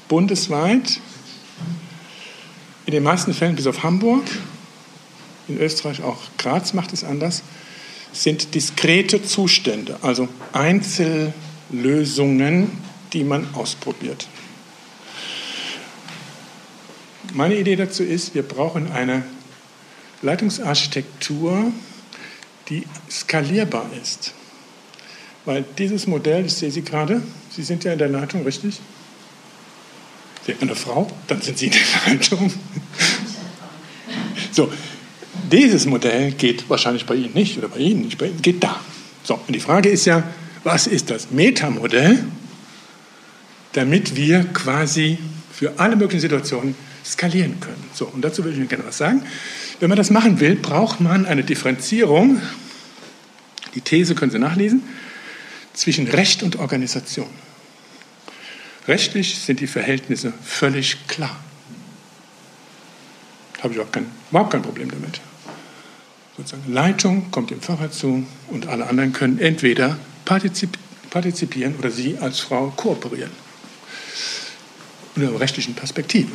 bundesweit, in den meisten Fällen bis auf Hamburg, in Österreich auch Graz macht es anders, sind diskrete Zustände, also Einzellösungen, die man ausprobiert. Meine Idee dazu ist, wir brauchen eine Leitungsarchitektur, die skalierbar ist. Weil dieses Modell, ich sehe Sie gerade, Sie sind ja in der Leitung, richtig? Sie sind eine Frau, dann sind Sie in der Leitung. So, dieses Modell geht wahrscheinlich bei Ihnen nicht oder bei Ihnen nicht, bei Ihnen geht da. So, und die Frage ist ja, was ist das Metamodell, damit wir quasi für alle möglichen Situationen skalieren können. So, und dazu würde ich Ihnen gerne was sagen. Wenn man das machen will, braucht man eine Differenzierung. Die These können Sie nachlesen zwischen Recht und Organisation. Rechtlich sind die Verhältnisse völlig klar. Habe ich überhaupt kein, überhaupt kein Problem damit. Sozusagen Leitung kommt dem Pfarrer zu und alle anderen können entweder partizip partizipieren oder Sie als Frau kooperieren. Unter einer rechtlichen Perspektive.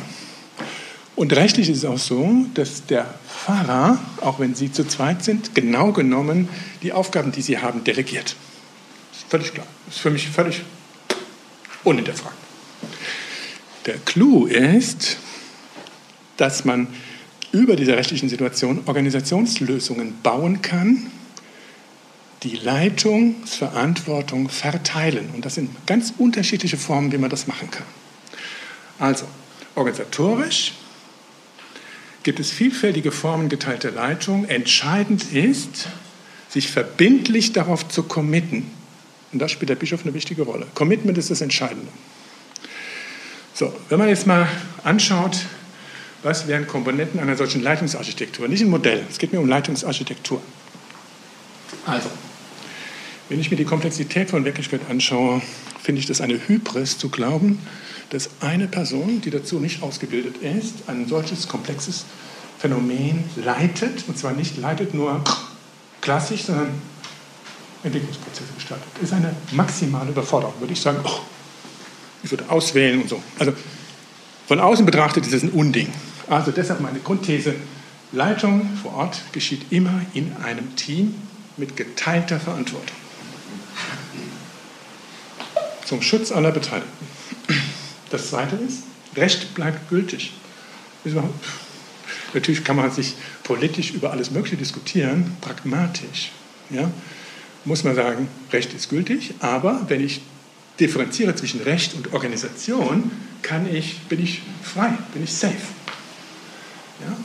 Und rechtlich ist es auch so, dass der Pfarrer, auch wenn Sie zu zweit sind, genau genommen die Aufgaben, die Sie haben, delegiert. Völlig klar. Das ist für mich völlig unhinterfragt. Der Clou ist, dass man über diese rechtlichen Situation Organisationslösungen bauen kann, die Leitungsverantwortung verteilen. Und das sind ganz unterschiedliche Formen, wie man das machen kann. Also, organisatorisch gibt es vielfältige Formen geteilter Leitung. Entscheidend ist, sich verbindlich darauf zu committen, und da spielt der Bischof eine wichtige Rolle. Commitment ist das Entscheidende. So, wenn man jetzt mal anschaut, was wären Komponenten einer solchen Leitungsarchitektur? Nicht ein Modell, es geht mir um Leitungsarchitektur. Also, wenn ich mir die Komplexität von Wirklichkeit anschaue, finde ich das eine Hybris zu glauben, dass eine Person, die dazu nicht ausgebildet ist, ein solches komplexes Phänomen leitet, und zwar nicht leitet nur klassisch, sondern Entwicklungsprozesse gestaltet. Das ist eine maximale Überforderung, würde ich sagen. Oh, ich würde auswählen und so. Also von außen betrachtet ist es ein Unding. Also deshalb meine Grundthese, Leitung vor Ort geschieht immer in einem Team mit geteilter Verantwortung. Zum Schutz aller Beteiligten. Das Zweite ist, Recht bleibt gültig. Natürlich kann man sich politisch über alles Mögliche diskutieren, pragmatisch. Ja? Muss man sagen, Recht ist gültig, aber wenn ich differenziere zwischen Recht und Organisation, kann ich, bin ich frei, bin ich safe. Ja?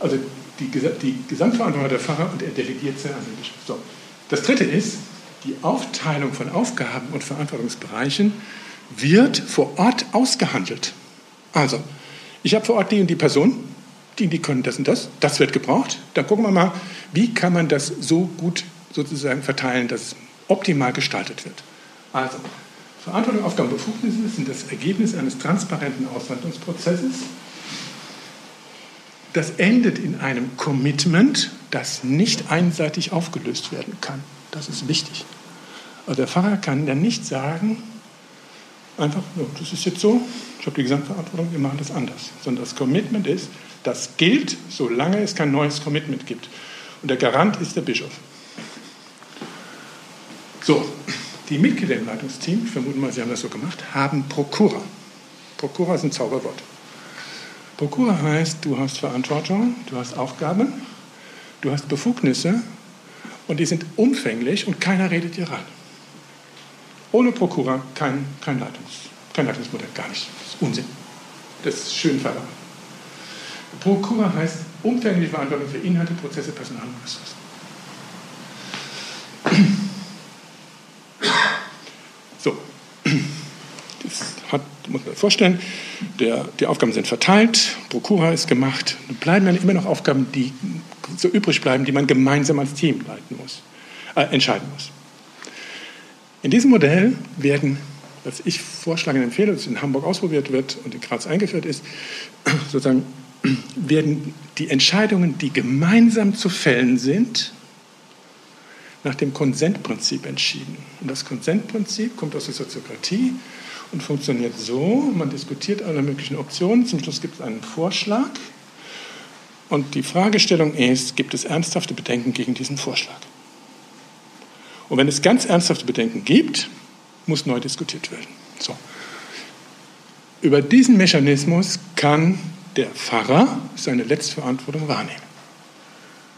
Also die, die Gesamtverantwortung der Pfarrer und er delegiert sie an den Bischof. So. Das Dritte ist, die Aufteilung von Aufgaben und Verantwortungsbereichen wird vor Ort ausgehandelt. Also, ich habe vor Ort die und die Person, die, die können das und das, das wird gebraucht. Dann gucken wir mal, wie kann man das so gut sozusagen verteilen, dass es optimal gestaltet wird. Also, Verantwortung, Aufgaben, Befugnisse sind das Ergebnis eines transparenten Aushandlungsprozesses. Das endet in einem Commitment, das nicht einseitig aufgelöst werden kann. Das ist wichtig. Also der Pfarrer kann dann nicht sagen, einfach, no, das ist jetzt so, ich habe die Gesamtverantwortung, wir machen das anders. Sondern das Commitment ist, das gilt, solange es kein neues Commitment gibt. Und der Garant ist der Bischof. So, die Mitglieder im Leitungsteam, ich vermute mal, Sie haben das so gemacht, haben Prokura. Prokura ist ein Zauberwort. Prokura heißt, du hast Verantwortung, du hast Aufgaben, du hast Befugnisse und die sind umfänglich und keiner redet dir ran. Ohne Prokura kein, kein, Leitungs, kein Leitungsmodell, gar nicht. Das ist Unsinn. Das ist schön verraten. Prokura heißt umfängliche Verantwortung für Inhalte, Prozesse, Personal und Ressourcen. So, das hat, muss man sich vorstellen, der, die Aufgaben sind verteilt, Prokura ist gemacht, dann bleiben dann immer noch Aufgaben, die so übrig bleiben, die man gemeinsam als Team leiten muss, äh, entscheiden muss. In diesem Modell werden, was ich vorschlage und empfehle, das in Hamburg ausprobiert wird und in Graz eingeführt ist, sozusagen werden die Entscheidungen, die gemeinsam zu fällen sind, nach dem Konsentprinzip entschieden. Und das Konsentprinzip kommt aus der Soziokratie und funktioniert so, man diskutiert alle möglichen Optionen, zum Schluss gibt es einen Vorschlag und die Fragestellung ist, gibt es ernsthafte Bedenken gegen diesen Vorschlag? Und wenn es ganz ernsthafte Bedenken gibt, muss neu diskutiert werden. So. Über diesen Mechanismus kann der Pfarrer seine Letztverantwortung wahrnehmen,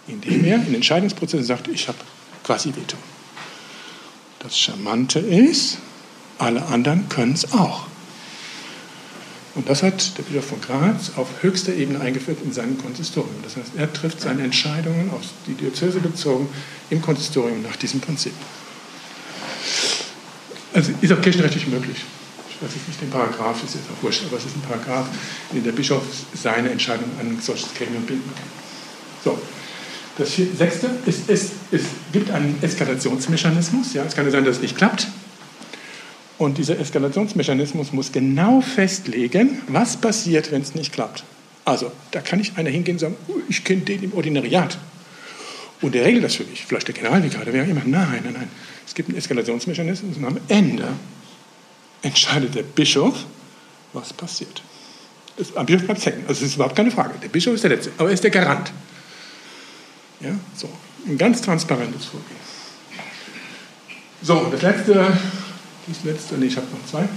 indem er in Entscheidungsprozessen sagt, ich habe quasi Veto. Das Charmante ist, alle anderen können es auch. Und das hat der Bischof von Graz auf höchster Ebene eingeführt in seinem Konsistorium. Das heißt, er trifft seine Entscheidungen auf die Diözese bezogen im Konsistorium nach diesem Prinzip. Also ist auch kirchenrechtlich möglich. Ich weiß nicht den Paragraph, ist jetzt auch wurscht, aber es ist ein Paragraph, in dem der Bischof seine Entscheidung an ein solches Gremium binden kann. So. Das sechste ist, ist, es gibt einen Eskalationsmechanismus. Ja, es kann ja sein, dass es nicht klappt. Und dieser Eskalationsmechanismus muss genau festlegen, was passiert, wenn es nicht klappt. Also, da kann nicht einer hingehen und sagen, oh, ich kenne den im Ordinariat. Und der regelt das für mich. Vielleicht der Generalvikar, der wäre immer, nein, nein, nein. Es gibt einen Eskalationsmechanismus und am Ende entscheidet der Bischof, was passiert. Das, am Bischof bleibt hängen. Also, das ist überhaupt keine Frage. Der Bischof ist der Letzte, aber er ist der Garant. Ja, so. Ein ganz transparentes Vorgehen. So, das letzte das letzte, nee, ich habe noch zwei.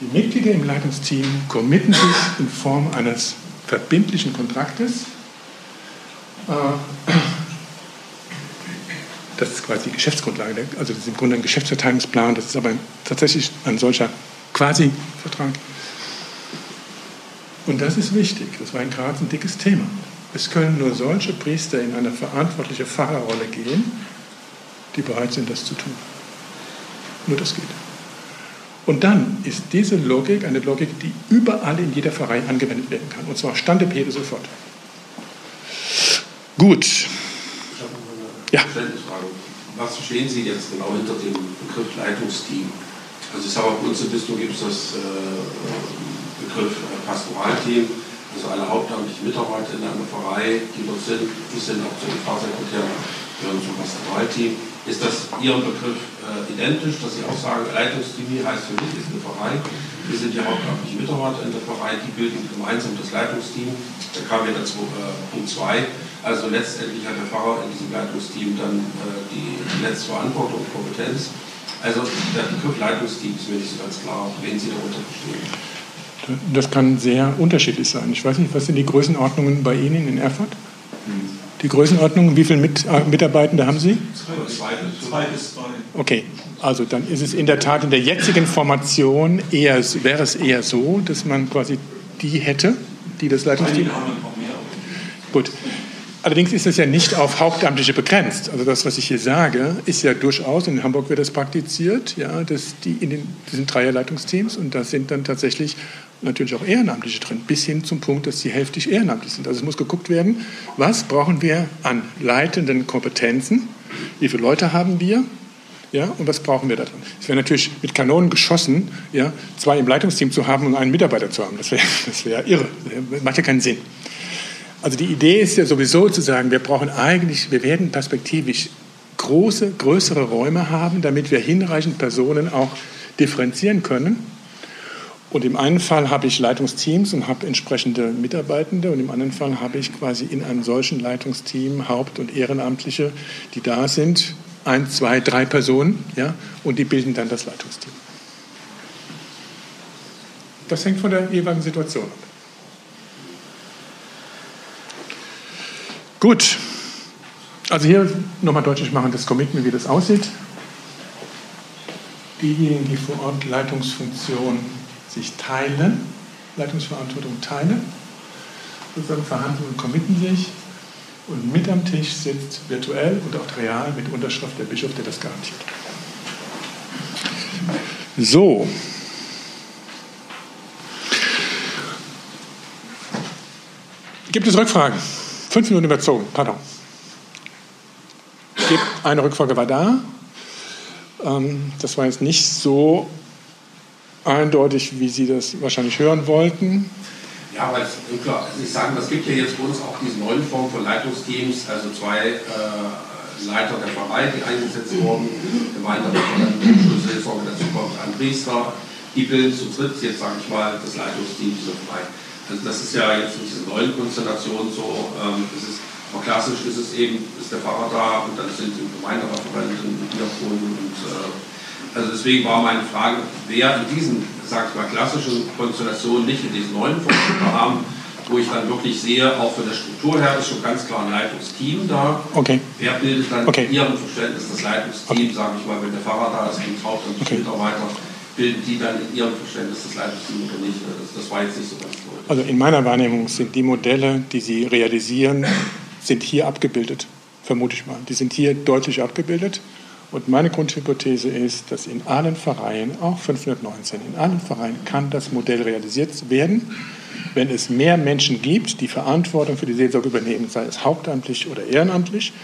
Die Mitglieder im Leitungsteam committen sich in Form eines verbindlichen Kontraktes. Äh, das ist quasi die Geschäftsgrundlage, also das ist im Grunde ein Geschäftsverteilungsplan, das ist aber tatsächlich ein solcher Quasi-Vertrag. Und das ist wichtig, das war in Graz ein dickes Thema. Es können nur solche Priester in eine verantwortliche Pfarrerrolle gehen, die bereit sind, das zu tun. Nur das geht. Und dann ist diese Logik eine Logik, die überall in jeder Pfarrei angewendet werden kann. Und zwar Stande Pede sofort. Gut. Ich habe eine ja. Verständnisfrage. Was verstehen Sie jetzt genau hinter dem Begriff Leitungsteam? Also ich sage mal, bei uns im Bistum gibt es das äh, Begriff Pastoralteam, also alle hauptamtlichen Mitarbeiter in einer Pfarrei, die dort sind, die sind auch zu den Pfarrsekretären, zum Pastoralteam. Ist das Ihrem Begriff äh, identisch, dass Sie auch sagen, Leitungsteam heißt für mich, ist eine Pfarrei, wir sind die hauptamtlichen Mitarbeiter in der Pfarrei, die bilden gemeinsam das Leitungsteam. Da kam ja dazu äh, Punkt 2. Also letztendlich hat der Pfarrer in diesem Leitungsteam dann äh, die, die letzte Verantwortung und Kompetenz. Also der Begriff Leitungsteam ist mir nicht so ganz klar, wen Sie darunter verstehen. Das kann sehr unterschiedlich sein. Ich weiß nicht, was sind die Größenordnungen bei Ihnen in Erfurt? Hm. Die Größenordnung, wie viele Mit äh, Mitarbeitende haben Sie? Zwei bis drei. Okay, also dann ist es in der Tat in der jetzigen Formation eher, wäre es eher so, dass man quasi die hätte, die das Leitungsteam. Gut. Allerdings ist es ja nicht auf Hauptamtliche begrenzt. Also das, was ich hier sage, ist ja durchaus, in Hamburg wird das praktiziert, ja, dass die in den, diesen Dreierleitungsteams und da sind dann tatsächlich natürlich auch Ehrenamtliche drin, bis hin zum Punkt, dass sie hälftig ehrenamtlich sind. Also es muss geguckt werden, was brauchen wir an leitenden Kompetenzen, wie viele Leute haben wir, ja, und was brauchen wir da drin? Es wäre natürlich mit Kanonen geschossen, ja, zwei im Leitungsteam zu haben und einen Mitarbeiter zu haben. Das wäre das wär irre. Das macht ja keinen Sinn. Also die Idee ist ja sowieso zu sagen, wir brauchen eigentlich, wir werden perspektivisch große, größere Räume haben, damit wir hinreichend Personen auch differenzieren können und im einen Fall habe ich Leitungsteams und habe entsprechende Mitarbeitende und im anderen Fall habe ich quasi in einem solchen Leitungsteam Haupt- und Ehrenamtliche, die da sind, ein, zwei, drei Personen, ja, und die bilden dann das Leitungsteam. Das hängt von der jeweiligen Situation ab. Gut, also hier nochmal deutlich machen, das Commitment, wie das aussieht. Diejenigen, die vor Ort Leitungsfunktionen sich teilen, Leitungsverantwortung teilen, sozusagen verhandeln und committen sich. Und mit am Tisch sitzt virtuell und auch real mit Unterschrift der Bischof, der das garantiert. So. Gibt es Rückfragen? Fünf Minuten überzogen, pardon. Eine Rückfrage war da. Ähm, das war jetzt nicht so eindeutig, wie Sie das wahrscheinlich hören wollten. Ja, aber es, klar, ich sage, es gibt ja jetzt bei uns auch diese neuen Form von Leitungsteams, also zwei äh, Leiter der Pfarrei, die eingesetzt wurden, Gemeindeorganisation, dazu kommt ein Priester, die bilden zu dritt, jetzt sage ich mal, das Leitungsteam dieser Pfarrei. Also das ist ja jetzt in dieser neuen Konstellation so, ähm, das ist, aber klassisch ist es eben, ist der Pfarrer da und dann sind die Gemeindereferenten, Diakonen und äh, also deswegen war meine Frage, wer in diesen, sag ich mal, klassischen Konstellationen nicht in diesen neuen Funktionen haben, wo ich dann wirklich sehe, auch von der Struktur her ist schon ganz klar ein Leitungsteam da. Okay. Wer bildet dann okay. in Ihrem Verständnis das Leitungsteam, okay. sage ich mal, wenn der Fahrer da ist, die hauptamtliche okay. Mitarbeiter, bilden die dann in Ihrem Verständnis das Leitungsteam oder nicht? Das, das war jetzt nicht so ganz deutlich. Also in meiner Wahrnehmung sind die Modelle, die Sie realisieren, sind hier abgebildet, vermute ich mal. Die sind hier deutlich abgebildet. Und meine Grundhypothese ist, dass in allen Vereinen, auch 519, in allen Vereinen kann das Modell realisiert werden, wenn es mehr Menschen gibt, die Verantwortung für die Seelsorge übernehmen, sei es hauptamtlich oder ehrenamtlich.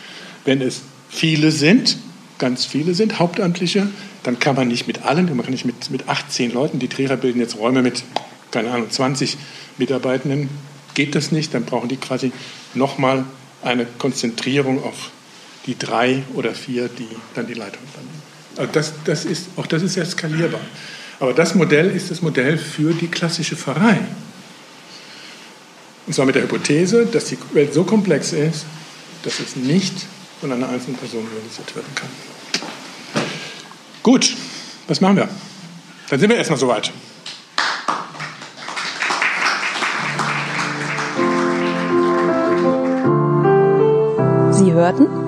Wenn es viele sind, ganz viele sind Hauptamtliche, dann kann man nicht mit allen, man kann nicht mit, mit 18 Leuten, die Trierer bilden jetzt Räume mit, keine Ahnung, 20 Mitarbeitenden, geht das nicht, dann brauchen die quasi nochmal eine Konzentrierung auf die drei oder vier, die dann die Leitung übernehmen. Also das, das ist, auch das ist ja skalierbar. Aber das Modell ist das Modell für die klassische Pfarrei. Und zwar mit der Hypothese, dass die Welt so komplex ist, dass es nicht von einer einzelnen Person realisiert werden kann. Gut, was machen wir? Dann sind wir erstmal soweit. Sie hörten